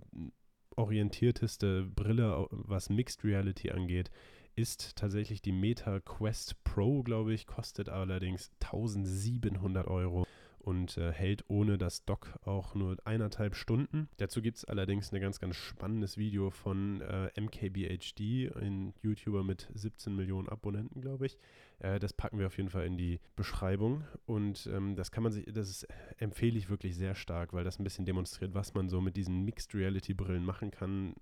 orientierteste Brille, was Mixed Reality angeht, ist tatsächlich die Meta Quest Pro, glaube ich, kostet allerdings 1700 Euro und äh, hält ohne das Dock auch nur eineinhalb Stunden. Dazu gibt es allerdings ein ganz, ganz spannendes Video von äh, MKBHD, ein YouTuber mit 17 Millionen Abonnenten, glaube ich. Äh, das packen wir auf jeden Fall in die Beschreibung und ähm, das kann man sich, das ist, empfehle ich wirklich sehr stark, weil das ein bisschen demonstriert, was man so mit diesen Mixed Reality Brillen machen kann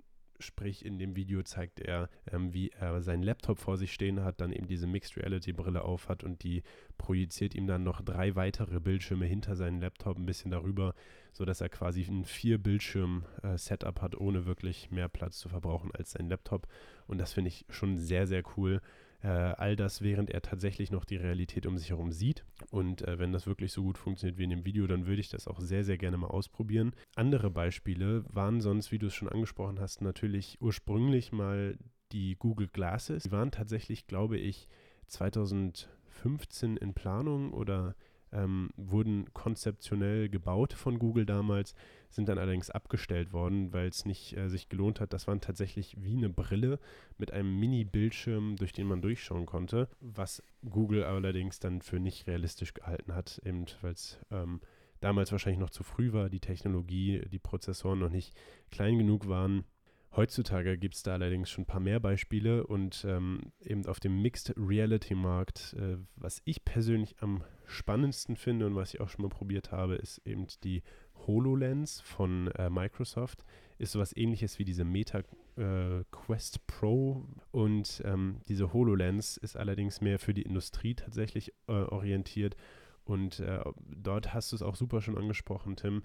Sprich, in dem Video zeigt er, ähm, wie er seinen Laptop vor sich stehen hat, dann eben diese Mixed Reality Brille auf hat und die projiziert ihm dann noch drei weitere Bildschirme hinter seinen Laptop ein bisschen darüber, sodass er quasi ein vier Bildschirm äh, Setup hat, ohne wirklich mehr Platz zu verbrauchen als sein Laptop. Und das finde ich schon sehr, sehr cool. Äh, all das, während er tatsächlich noch die Realität um sich herum sieht. Und äh, wenn das wirklich so gut funktioniert wie in dem Video, dann würde ich das auch sehr, sehr gerne mal ausprobieren. Andere Beispiele waren sonst, wie du es schon angesprochen hast, natürlich ursprünglich mal die Google Glasses. Die waren tatsächlich, glaube ich, 2015 in Planung oder ähm, wurden konzeptionell gebaut von Google damals, sind dann allerdings abgestellt worden, weil es nicht äh, sich gelohnt hat. Das waren tatsächlich wie eine Brille mit einem Mini-Bildschirm, durch den man durchschauen konnte, was Google allerdings dann für nicht realistisch gehalten hat, eben weil es ähm, damals wahrscheinlich noch zu früh war, die Technologie, die Prozessoren noch nicht klein genug waren Heutzutage gibt es da allerdings schon ein paar mehr Beispiele und ähm, eben auf dem Mixed Reality Markt, äh, was ich persönlich am spannendsten finde und was ich auch schon mal probiert habe, ist eben die HoloLens von äh, Microsoft. Ist sowas ähnliches wie diese Meta äh, Quest Pro und ähm, diese HoloLens ist allerdings mehr für die Industrie tatsächlich äh, orientiert und äh, dort hast du es auch super schon angesprochen, Tim.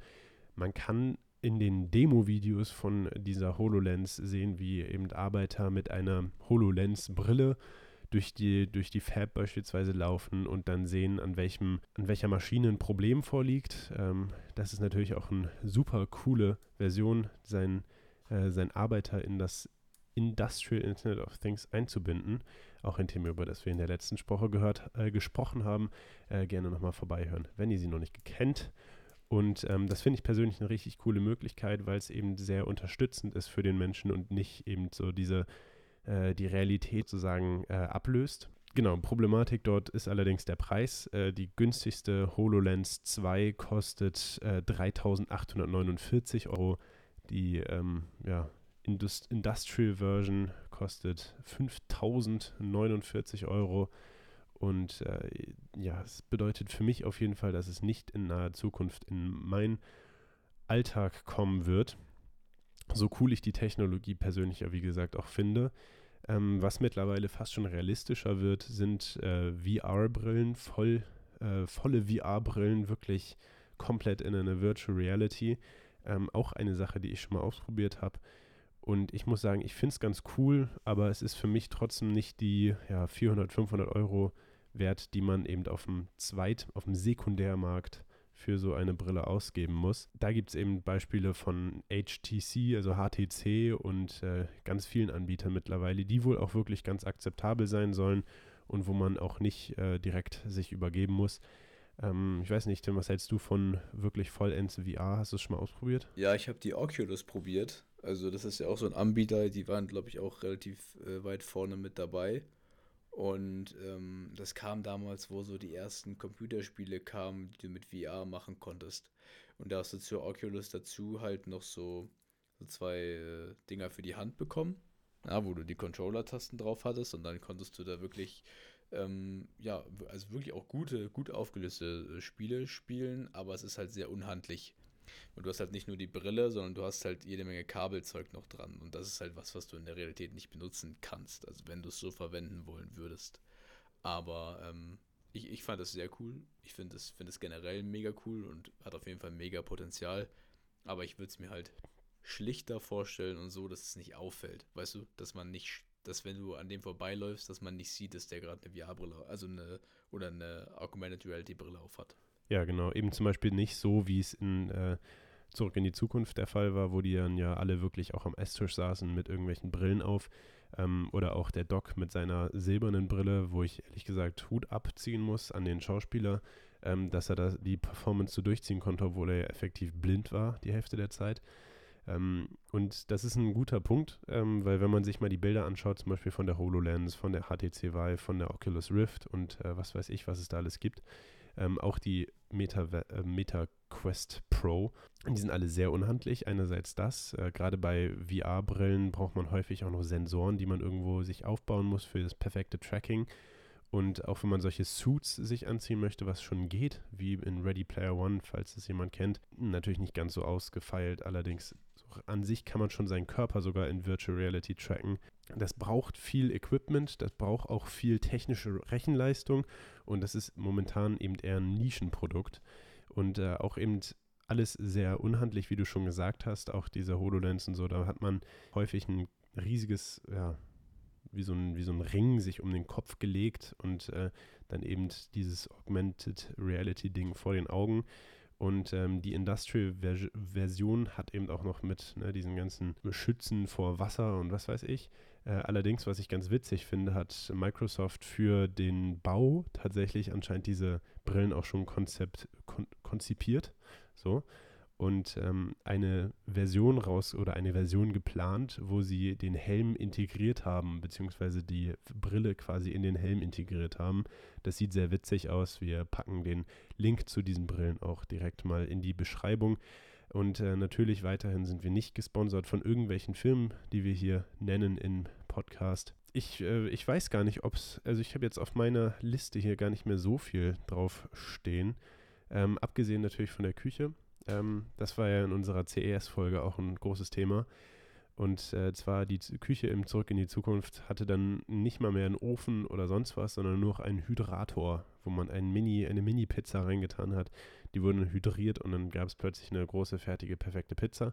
Man kann in den Demo-Videos von dieser HoloLens sehen, wie eben Arbeiter mit einer HoloLens-Brille durch die, durch die Fab beispielsweise laufen und dann sehen, an, welchem, an welcher Maschine ein Problem vorliegt. Ähm, das ist natürlich auch eine super coole Version, sein, äh, sein Arbeiter in das Industrial Internet of Things einzubinden. Auch ein Thema, über das wir in der letzten Sprache gehört, äh, gesprochen haben. Äh, gerne nochmal vorbeihören, wenn ihr sie noch nicht kennt. Und ähm, das finde ich persönlich eine richtig coole Möglichkeit, weil es eben sehr unterstützend ist für den Menschen und nicht eben so diese, äh, die Realität sozusagen äh, ablöst. Genau, Problematik dort ist allerdings der Preis. Äh, die günstigste HoloLens 2 kostet äh, 3.849 Euro. Die ähm, ja, Indust Industrial Version kostet 5.049 Euro. Und äh, ja, es bedeutet für mich auf jeden Fall, dass es nicht in naher Zukunft in meinen Alltag kommen wird. So cool ich die Technologie persönlich ja, wie gesagt, auch finde. Ähm, was mittlerweile fast schon realistischer wird, sind äh, VR-Brillen, voll, äh, volle VR-Brillen, wirklich komplett in eine Virtual Reality. Ähm, auch eine Sache, die ich schon mal ausprobiert habe. Und ich muss sagen, ich finde es ganz cool, aber es ist für mich trotzdem nicht die ja, 400, 500 Euro wert, die man eben auf dem Zweit-, auf dem Sekundärmarkt für so eine Brille ausgeben muss. Da gibt es eben Beispiele von HTC, also HTC und äh, ganz vielen Anbietern mittlerweile, die wohl auch wirklich ganz akzeptabel sein sollen und wo man auch nicht äh, direkt sich übergeben muss. Ähm, ich weiß nicht, Tim, was hältst du von wirklich vollends VR? Hast du es schon mal ausprobiert? Ja, ich habe die Oculus probiert. Also das ist ja auch so ein Anbieter, die waren, glaube ich, auch relativ äh, weit vorne mit dabei. Und ähm, das kam damals, wo so die ersten Computerspiele kamen, die du mit VR machen konntest. Und da hast du zur Oculus dazu halt noch so, so zwei äh, Dinger für die Hand bekommen, ja, wo du die Controller-Tasten drauf hattest und dann konntest du da wirklich, ähm, ja, also wirklich auch gute, gut aufgelöste äh, Spiele spielen, aber es ist halt sehr unhandlich. Und du hast halt nicht nur die Brille, sondern du hast halt jede Menge Kabelzeug noch dran. Und das ist halt was, was du in der Realität nicht benutzen kannst. Also wenn du es so verwenden wollen würdest. Aber ähm, ich, ich fand das sehr cool. Ich finde es find generell mega cool und hat auf jeden Fall mega Potenzial. Aber ich würde es mir halt schlichter vorstellen und so, dass es nicht auffällt. Weißt du, dass man nicht, dass wenn du an dem vorbeiläufst, dass man nicht sieht, dass der gerade eine VR-Brille, also eine oder eine Augmented Reality Brille auf hat. Ja, genau. Eben zum Beispiel nicht so, wie es in äh, Zurück in die Zukunft der Fall war, wo die dann ja alle wirklich auch am Esstisch saßen mit irgendwelchen Brillen auf. Ähm, oder auch der Doc mit seiner silbernen Brille, wo ich ehrlich gesagt Hut abziehen muss an den Schauspieler, ähm, dass er da die Performance so durchziehen konnte, obwohl er ja effektiv blind war die Hälfte der Zeit. Ähm, und das ist ein guter Punkt, ähm, weil wenn man sich mal die Bilder anschaut, zum Beispiel von der HoloLens, von der HTC Vive, von der Oculus Rift und äh, was weiß ich, was es da alles gibt, ähm, auch die Meta, äh, Meta Quest Pro, die sind alle sehr unhandlich. Einerseits das, äh, gerade bei VR-Brillen braucht man häufig auch noch Sensoren, die man irgendwo sich aufbauen muss für das perfekte Tracking. Und auch wenn man solche Suits sich anziehen möchte, was schon geht, wie in Ready Player One, falls es jemand kennt, natürlich nicht ganz so ausgefeilt. Allerdings an sich kann man schon seinen Körper sogar in Virtual Reality tracken. Das braucht viel Equipment, das braucht auch viel technische Rechenleistung und das ist momentan eben eher ein Nischenprodukt und äh, auch eben alles sehr unhandlich, wie du schon gesagt hast, auch diese HoloLens und so, da hat man häufig ein riesiges, ja, wie so ein, wie so ein Ring sich um den Kopf gelegt und äh, dann eben dieses Augmented Reality Ding vor den Augen. Und ähm, die Industrial-Version hat eben auch noch mit ne, diesen ganzen Schützen vor Wasser und was weiß ich. Äh, allerdings, was ich ganz witzig finde, hat Microsoft für den Bau tatsächlich anscheinend diese Brillen auch schon konzept, kon konzipiert. So und ähm, eine Version raus oder eine Version geplant, wo sie den Helm integriert haben, beziehungsweise die Brille quasi in den Helm integriert haben. Das sieht sehr witzig aus. Wir packen den Link zu diesen Brillen auch direkt mal in die Beschreibung. Und äh, natürlich weiterhin sind wir nicht gesponsert von irgendwelchen Filmen, die wir hier nennen im Podcast. Ich, äh, ich weiß gar nicht, ob es, also ich habe jetzt auf meiner Liste hier gar nicht mehr so viel drauf stehen. Ähm, abgesehen natürlich von der Küche. Ähm, das war ja in unserer CES-Folge auch ein großes Thema. Und äh, zwar die Küche im Zurück in die Zukunft hatte dann nicht mal mehr einen Ofen oder sonst was, sondern nur noch einen Hydrator, wo man ein Mini, eine Mini-Pizza reingetan hat. Die wurden hydriert und dann gab es plötzlich eine große, fertige, perfekte Pizza.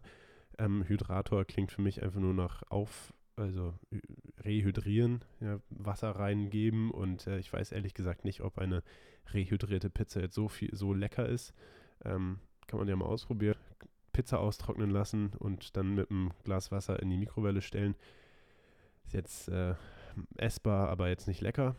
Ähm, Hydrator klingt für mich einfach nur nach auf, also rehydrieren, ja, Wasser reingeben und äh, ich weiß ehrlich gesagt nicht, ob eine rehydrierte Pizza jetzt so viel, so lecker ist. Ähm, kann man ja mal ausprobieren. Pizza austrocknen lassen und dann mit einem Glas Wasser in die Mikrowelle stellen. Ist jetzt äh, essbar, aber jetzt nicht lecker.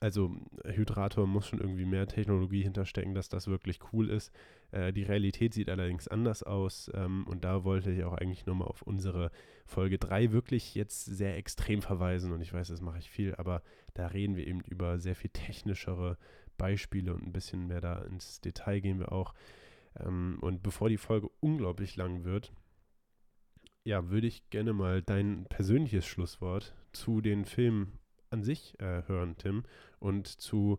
Also Hydrator muss schon irgendwie mehr Technologie hinterstecken, dass das wirklich cool ist. Äh, die Realität sieht allerdings anders aus ähm, und da wollte ich auch eigentlich nochmal auf unsere Folge 3 wirklich jetzt sehr extrem verweisen und ich weiß, das mache ich viel, aber da reden wir eben über sehr viel technischere Beispiele und ein bisschen mehr da ins Detail gehen wir auch. Ähm, und bevor die Folge unglaublich lang wird, ja, würde ich gerne mal dein persönliches Schlusswort zu den Filmen an sich äh, hören, Tim, und zu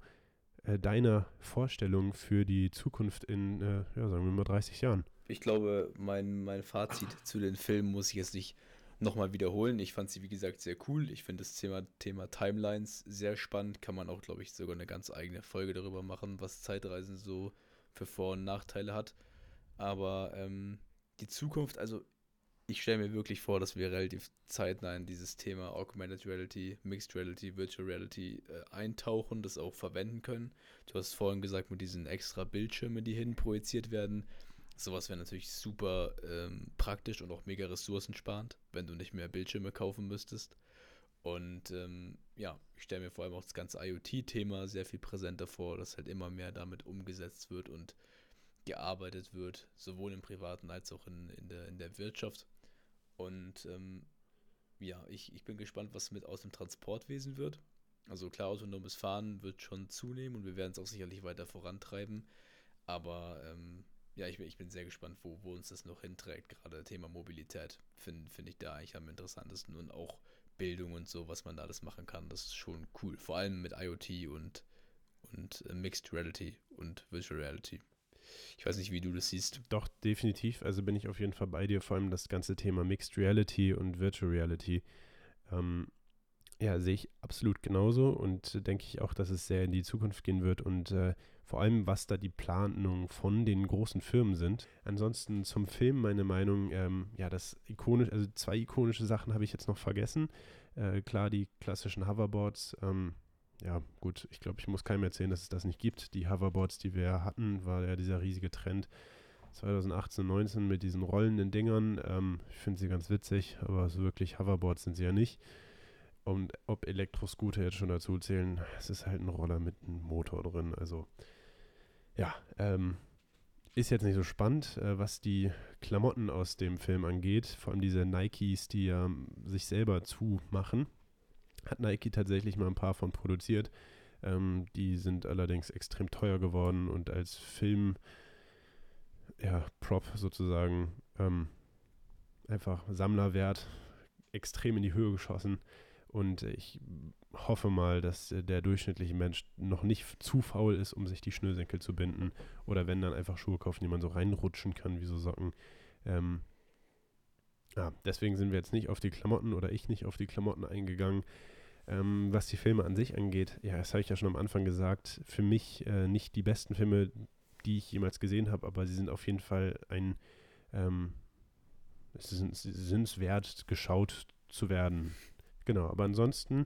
äh, deiner Vorstellung für die Zukunft in, äh, ja, sagen wir mal 30 Jahren. Ich glaube, mein, mein Fazit zu den Filmen muss ich jetzt nicht nochmal wiederholen. Ich fand sie, wie gesagt, sehr cool. Ich finde das Thema, Thema Timelines sehr spannend. Kann man auch, glaube ich, sogar eine ganz eigene Folge darüber machen, was Zeitreisen so für Vor- und Nachteile hat. Aber ähm, die Zukunft, also ich stelle mir wirklich vor, dass wir relativ zeitnah in dieses Thema Augmented Reality, Mixed Reality, Virtual Reality äh, eintauchen, das auch verwenden können. Du hast vorhin gesagt, mit diesen extra Bildschirmen, die hin projiziert werden. Sowas wäre natürlich super ähm, praktisch und auch mega ressourcensparend, wenn du nicht mehr Bildschirme kaufen müsstest. Und ähm, ja, ich stelle mir vor allem auch das ganze IoT-Thema sehr viel präsenter vor, dass halt immer mehr damit umgesetzt wird und gearbeitet wird, sowohl im Privaten als auch in, in, der, in der Wirtschaft. Und ähm, ja, ich, ich bin gespannt, was mit aus dem Transportwesen wird. Also klar, autonomes Fahren wird schon zunehmen und wir werden es auch sicherlich weiter vorantreiben. Aber ähm, ja, ich bin, ich bin sehr gespannt, wo, wo uns das noch hinträgt. Gerade Thema Mobilität finde find ich da eigentlich am interessantesten und auch Bildung und so, was man da alles machen kann. Das ist schon cool. Vor allem mit IoT und, und äh, Mixed Reality und Virtual Reality. Ich weiß nicht, wie du das siehst. Doch, definitiv. Also bin ich auf jeden Fall bei dir. Vor allem das ganze Thema Mixed Reality und Virtual Reality. Ähm, ja, sehe ich absolut genauso und denke ich auch, dass es sehr in die Zukunft gehen wird und äh, vor allem, was da die Planungen von den großen Firmen sind. Ansonsten zum Film meine Meinung, ähm, ja, das ikonisch, also zwei ikonische Sachen habe ich jetzt noch vergessen. Äh, klar, die klassischen Hoverboards, ähm, ja, gut, ich glaube, ich muss keinem erzählen, dass es das nicht gibt. Die Hoverboards, die wir hatten, war ja dieser riesige Trend 2018, 19 mit diesen rollenden Dingern. Ähm, ich finde sie ganz witzig, aber so wirklich Hoverboards sind sie ja nicht. Und ob Elektroscooter jetzt schon dazu zählen, es ist halt ein Roller mit einem Motor drin. Also ja, ähm, ist jetzt nicht so spannend, äh, was die Klamotten aus dem Film angeht. Vor allem diese Nikes, die ja sich selber zumachen. Hat Nike tatsächlich mal ein paar von produziert. Ähm, die sind allerdings extrem teuer geworden und als Film, ja, sozusagen, ähm, einfach Sammlerwert extrem in die Höhe geschossen. Und ich hoffe mal, dass der durchschnittliche Mensch noch nicht zu faul ist, um sich die Schnürsenkel zu binden. Oder wenn dann einfach Schuhe kaufen, die man so reinrutschen kann, wie so Socken. Ähm, ja, deswegen sind wir jetzt nicht auf die Klamotten oder ich nicht auf die Klamotten eingegangen. Ähm, was die Filme an sich angeht, ja, das habe ich ja schon am Anfang gesagt, für mich äh, nicht die besten Filme, die ich jemals gesehen habe, aber sie sind auf jeden Fall ein, ähm, es sind, sind es wert, geschaut zu werden. Genau, aber ansonsten,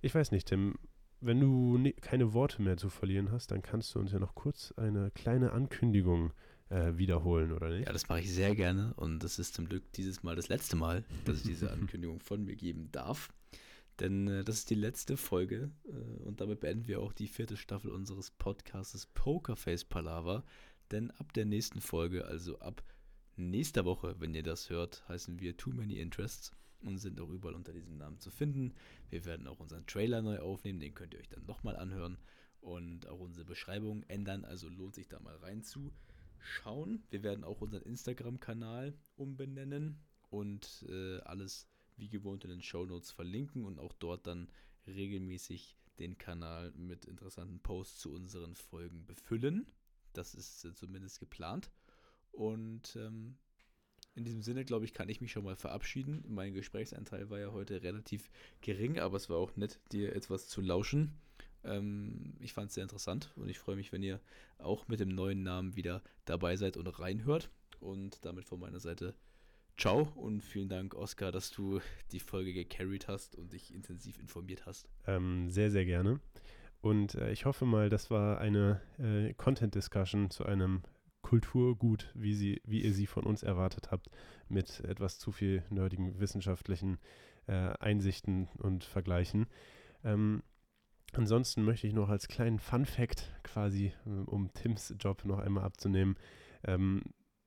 ich weiß nicht, Tim, wenn du ne, keine Worte mehr zu verlieren hast, dann kannst du uns ja noch kurz eine kleine Ankündigung äh, wiederholen, oder nicht? Ja, das mache ich sehr gerne und das ist zum Glück dieses Mal das letzte Mal, dass ich diese Ankündigung von mir geben darf. Denn äh, das ist die letzte Folge äh, und damit beenden wir auch die vierte Staffel unseres Podcasts Pokerface Palaver. Denn ab der nächsten Folge, also ab nächster Woche, wenn ihr das hört, heißen wir Too Many Interests und sind auch überall unter diesem Namen zu finden. Wir werden auch unseren Trailer neu aufnehmen, den könnt ihr euch dann nochmal anhören und auch unsere Beschreibung ändern, also lohnt sich da mal reinzuschauen. Wir werden auch unseren Instagram-Kanal umbenennen und äh, alles wie gewohnt in den Show Notes verlinken und auch dort dann regelmäßig den Kanal mit interessanten Posts zu unseren Folgen befüllen. Das ist zumindest geplant. Und ähm, in diesem Sinne, glaube ich, kann ich mich schon mal verabschieden. Mein Gesprächsanteil war ja heute relativ gering, aber es war auch nett, dir etwas zu lauschen. Ähm, ich fand es sehr interessant und ich freue mich, wenn ihr auch mit dem neuen Namen wieder dabei seid und reinhört. Und damit von meiner Seite ciao und vielen Dank, Oskar, dass du die Folge gecarried hast und dich intensiv informiert hast. Ähm, sehr, sehr gerne. Und äh, ich hoffe mal, das war eine äh, Content-Discussion zu einem Kulturgut, wie, sie, wie ihr sie von uns erwartet habt, mit etwas zu viel nerdigen wissenschaftlichen äh, Einsichten und Vergleichen. Ähm, ansonsten möchte ich noch als kleinen Fun-Fact quasi, äh, um Tims Job noch einmal abzunehmen, ähm,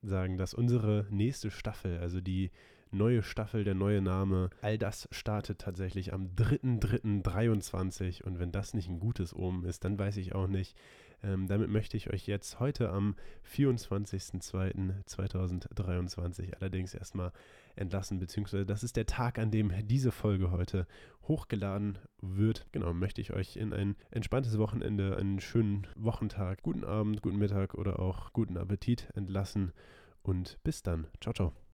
sagen, dass unsere nächste Staffel, also die neue Staffel, der neue Name, all das startet tatsächlich am 3.3.23 und wenn das nicht ein gutes Omen ist, dann weiß ich auch nicht. Ähm, damit möchte ich euch jetzt heute am 24.02.2023 allerdings erstmal entlassen, beziehungsweise das ist der Tag, an dem diese Folge heute hochgeladen wird. Genau, möchte ich euch in ein entspanntes Wochenende, einen schönen Wochentag, guten Abend, guten Mittag oder auch guten Appetit entlassen und bis dann. Ciao, ciao.